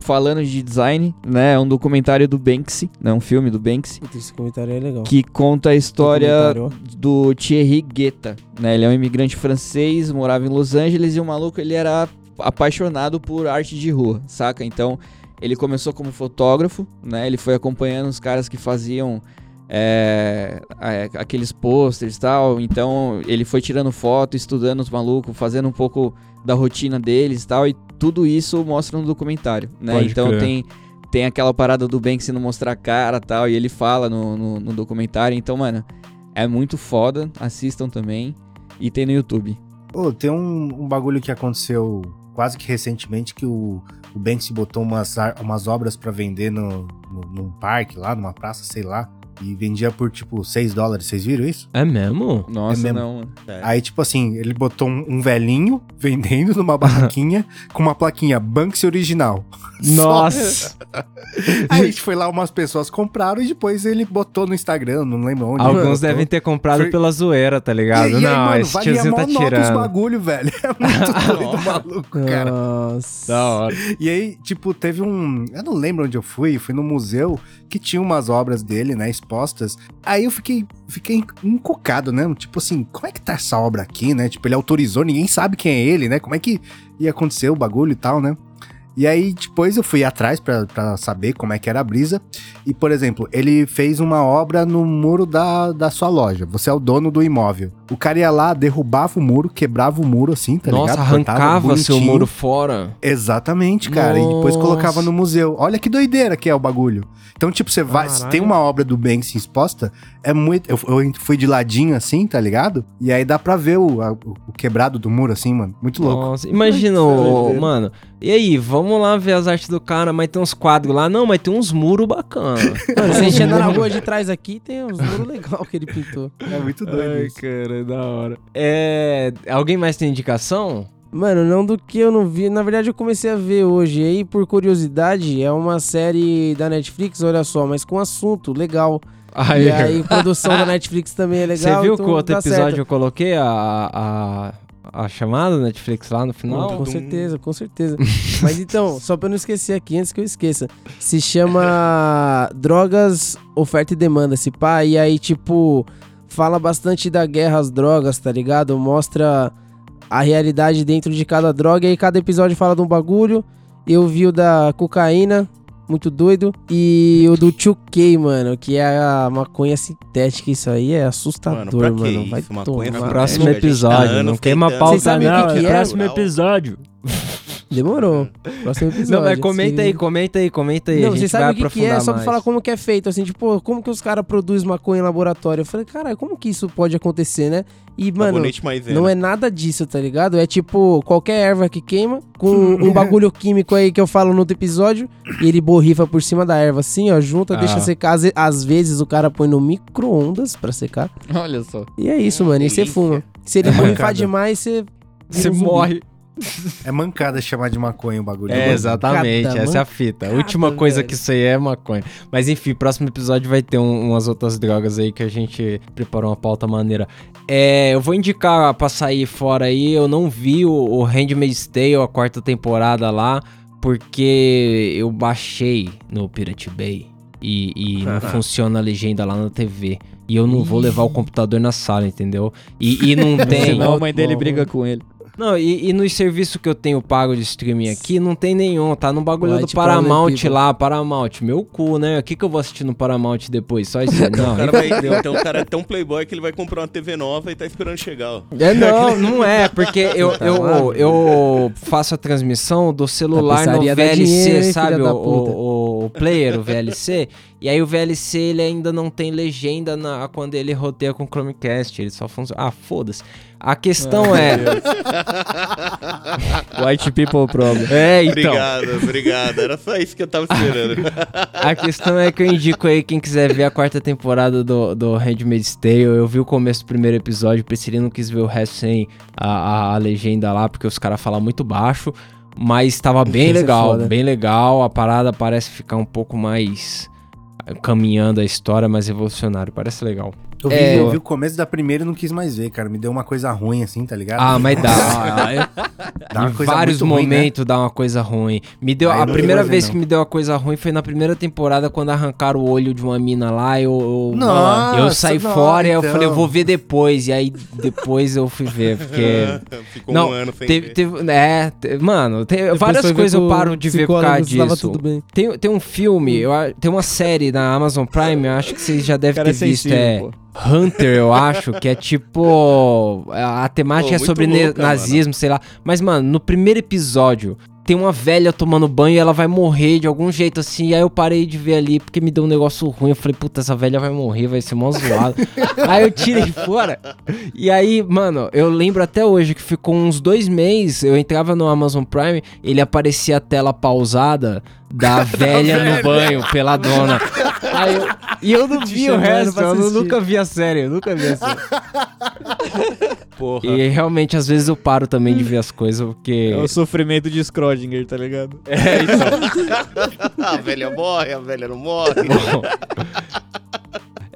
Falando de design, né? É um documentário do Banksy, né? Um filme do Banksy. Esse comentário é legal. Que conta a história do Thierry Guetta, né? Ele é um imigrante francês, morava em Los Angeles e o maluco ele era apaixonado por arte de rua, saca? Então ele começou como fotógrafo, né? Ele foi acompanhando os caras que faziam é, aqueles posters e tal. Então ele foi tirando foto, estudando os malucos, fazendo um pouco da rotina deles e tal. E tudo isso mostra no documentário, né? Pode então crer. tem tem aquela parada do Banksy não mostrar a cara e tal, e ele fala no, no, no documentário. Então, mano, é muito foda. Assistam também. E tem no YouTube. Pô, tem um, um bagulho que aconteceu quase que recentemente que o, o Banksy botou umas, umas obras pra vender no, no, num parque lá, numa praça, sei lá. E vendia por tipo 6 dólares. Vocês viram isso? É mesmo? Nossa, mesmo. não. mano. Aí, tipo assim, ele botou um, um velhinho vendendo numa barraquinha com uma plaquinha Banksy original. Nossa! Aí a gente foi lá, umas pessoas compraram e depois ele botou no Instagram, não lembro onde. Alguns devem ter comprado Foi- pela zoeira, tá ligado? E, e aí, não, mano, esse valia tiozinho mó tá nota os tirando. bagulho, velho. É muito doido, maluco, cara. Nossa. Da hora. E aí, tipo, teve um. Eu não lembro onde eu fui, fui no museu que tinha umas obras dele, né, expostas. Aí eu fiquei, fiquei encucado, né? Tipo assim, como é que tá essa obra aqui, né? Tipo, ele autorizou, ninguém sabe quem é ele, né? Como é que ia acontecer o bagulho e tal, né? E aí, depois eu fui atrás pra, pra saber como é que era a brisa. E, por exemplo, ele fez uma obra no muro da, da sua loja. Você é o dono do imóvel. O cara ia lá, derrubava o muro, quebrava o muro assim, tá Nossa, ligado? Cortava arrancava seu muro fora. Exatamente, cara. E depois Nossa. colocava no museu. Olha que doideira que é o bagulho. Então, tipo, você vai. Se tem uma obra do Banksy exposta, é muito. Eu, eu fui de ladinho assim, tá ligado? E aí dá pra ver o, a- o quebrado do muro, assim, mano. Muito louco. Nossa, imagina, ô, mano. E aí, vamos lá ver as artes do cara, mas tem uns quadros lá. Não, mas tem uns muros bacanas. Mano, se a gente andar na rua de trás aqui, tem uns muros legais que ele pintou. É muito doido Ai, isso. cara, é da hora. É. Alguém mais tem indicação? Mano, não do que eu não vi. Na verdade, eu comecei a ver hoje. E aí, por curiosidade, é uma série da Netflix, olha só, mas com assunto legal. Aí, e aí, produção da Netflix também é legal. Você viu então que o outro episódio certo. eu coloquei a, a, a chamada da Netflix lá no final? Com certeza, com certeza. Mas então, só pra eu não esquecer aqui, antes que eu esqueça, se chama Drogas, Oferta e Demanda, esse pá, e aí, tipo, fala bastante da guerra às drogas, tá ligado? Mostra a realidade dentro de cada droga, e aí cada episódio fala de um bagulho. Eu vi o da cocaína, muito doido, e o do 2K, mano, que é a maconha sintética, isso aí é Mano, assustador, mano. que Vai isso? Maconha tomar. Próximo tá episódio. anos não queima a pauta, não. que que é é? próximo Não. episódio. Demorou. Próximo episódio. Não, mas comenta se aí, comenta aí, comenta aí. Não, sabe vai o que, que aprofundar é, só pra falar como que é feito, assim, tipo, como que os caras produzem maconha em laboratório. Eu falei, caralho, como que isso pode acontecer, né? E, mano, Sabonete maisena. não é nada disso, tá ligado? É tipo, qualquer erva que queima, com um bagulho químico aí que eu falo no outro episódio, e ele borrifa por cima da erva assim, ó, junta, Ah. deixa secar. Às, vezes o cara põe no micro-ondas pra secar. Olha só. E é isso, mano, e você delícia. fuma. Se ele É borrifar demais, você... Você morre. É mancada chamar de maconha o bagulho. É, Mano. exatamente, Mancada, essa é a fita. A mancada, última coisa velho. que isso aí é maconha. Mas enfim, próximo episódio vai ter um- umas outras drogas aí que a gente preparou uma pauta maneira. É, eu vou indicar pra sair fora aí, eu não vi o, o Handmaid's Tale, a quarta temporada lá, porque eu baixei no Pirate Bay e, e não funciona a legenda lá na TV. E eu não vou levar o computador na sala, entendeu? E, e não tem. Senão a mãe dele briga com ele. Não, e, e nos serviços que eu tenho pago de streaming aqui, não tem nenhum, tá no bagulho White do Paramount lá, Paramount. Meu cu, né? O que, que eu vou assistir no Paramount depois? Só isso? Não, O cara vai- então o cara é tão playboy que ele vai comprar uma TV nova e tá esperando chegar, ó. É, não, não é, porque eu, Tá eu, eu faço a transmissão do celular no VLC, dinheiro, sabe? O. o, player, o VLC. E aí o VLC ele ainda não tem legenda na, quando ele roteia com o Chromecast. Ele só funciona. Ah, foda-se. A questão é. White people problem. É, então. Obrigado, obrigado. Era só isso que eu tava esperando. A questão é que eu indico aí quem quiser ver a quarta temporada do, do Handmaid's Tale. Eu vi o começo do primeiro episódio, o Priscila não quis ver o resto sem a, a- a legenda lá, porque os caras falam muito baixo. Mas tava bem Isso legal, bem legal. A parada parece ficar um pouco mais eh, caminhando a história, mais evolucionário. Parece legal. Eu vi, É. eu vi o começo da primeira e não quis mais ver, cara. Me deu uma coisa ruim assim, tá ligado? Ah, mas dá. Dá uma em coisa vários muito ruim, né? momentos dá uma coisa ruim. Me deu Ah, eu a primeira ver, vez não. que me deu uma coisa ruim foi na primeira temporada quando arrancaram o olho de uma mina lá. Eu, eu, Nossa, eu saí não, fora e eu então. falei, eu vou ver depois. E aí depois eu fui ver, porque Ficou Não, um ano sem teve, ver. teve, é, te- mano, tem Depois várias coisas eu paro de ver por causa disso. tudo bem. Tem, tem um filme, eu, tem uma série na Amazon Prime, eu acho que vocês já devem cara ter é visto, sensível, é pô. Hunter, eu acho, que é tipo. A, a temática Pô, é sobre louca, nazismo, sei lá. Mas, mano, no primeiro episódio. Tem uma velha tomando banho e ela vai morrer de algum jeito assim. E aí eu parei de ver ali porque me deu um negócio ruim. Eu falei, puta, essa velha vai morrer, vai ser mó zoado. aí eu tirei fora. E aí, mano, eu lembro até hoje que ficou uns dois meses. Eu entrava no Amazon Prime, ele aparecia a tela pausada da velha no banho, pela dona. Aí eu- e eu não vi o resto, eu nunca vi a série, eu nunca vi a série. Porra. E realmente, às vezes eu paro também de ver as coisas, porque. É o sofrimento de Schrödinger, tá ligado? É, então. a velha morre, a velha não morre.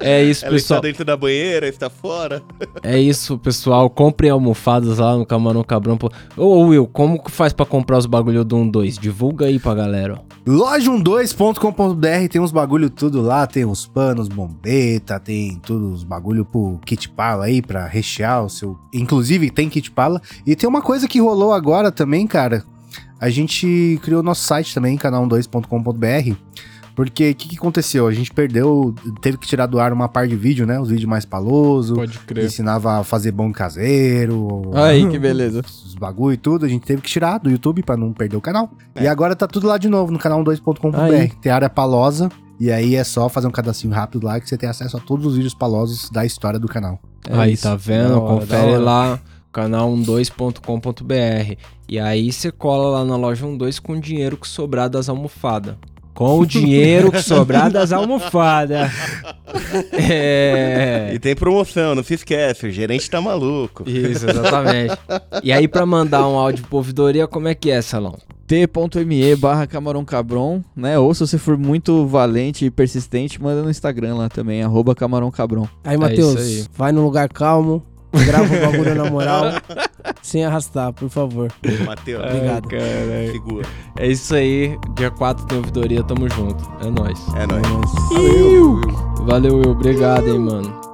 É isso, Ela está pessoal. dentro da banheira, está fora. É isso, pessoal. Comprem almofadas lá no Camarão Cabrão. Ô, Will, como que faz pra comprar os bagulho do 1-2? Divulga aí pra galera. ó. Loja12.com.br tem uns bagulho tudo lá, tem os panos, bombeta, tem tudo os bagulho pro kit pala aí pra rechear o seu. Inclusive tem kit pala. E tem uma coisa que rolou agora também, cara. A gente criou nosso site também, canal12.com.br. Porque o que, que aconteceu? A gente perdeu, teve que tirar do ar uma par de vídeo, né? Os vídeos mais paloso. Pode Ensinava a fazer bom caseiro. Aí, que beleza. os bagulho e tudo, a gente teve que tirar do YouTube pra não perder o canal. E agora tá tudo lá de novo no canal Aí. 2.com.br. Tem área palosa. E aí é só fazer um cadastrinho rápido lá que você tem acesso a todos os vídeos palosos da história do canal. É aí, isso. tá vendo? Hora, Confere lá, canal 12.com.br. E aí você cola lá na loja 12 com o dinheiro que sobrar das almofadas. Com o dinheiro que sobrar das almofadas. É. E tem promoção, não se esquece, o gerente tá maluco. Isso, exatamente. E aí, pra mandar um áudio pro ouvidoria, como é que é, Salão? t.me barra camarão cabron, né? Ou se você for muito valente e persistente, manda no Instagram lá também, arroba camarão cabron. Aí, É Matheus, aí. vai num lugar calmo, grava o bagulho na moral, sem arrastar, por favor. Matheus, Obrigado. Caralho. segura. É isso aí. Dia 4 tem ouvidoria, tamo junto. É nóis. É nóis. Mas- Valeu. Valeu, Will. Obrigado, hein, mano.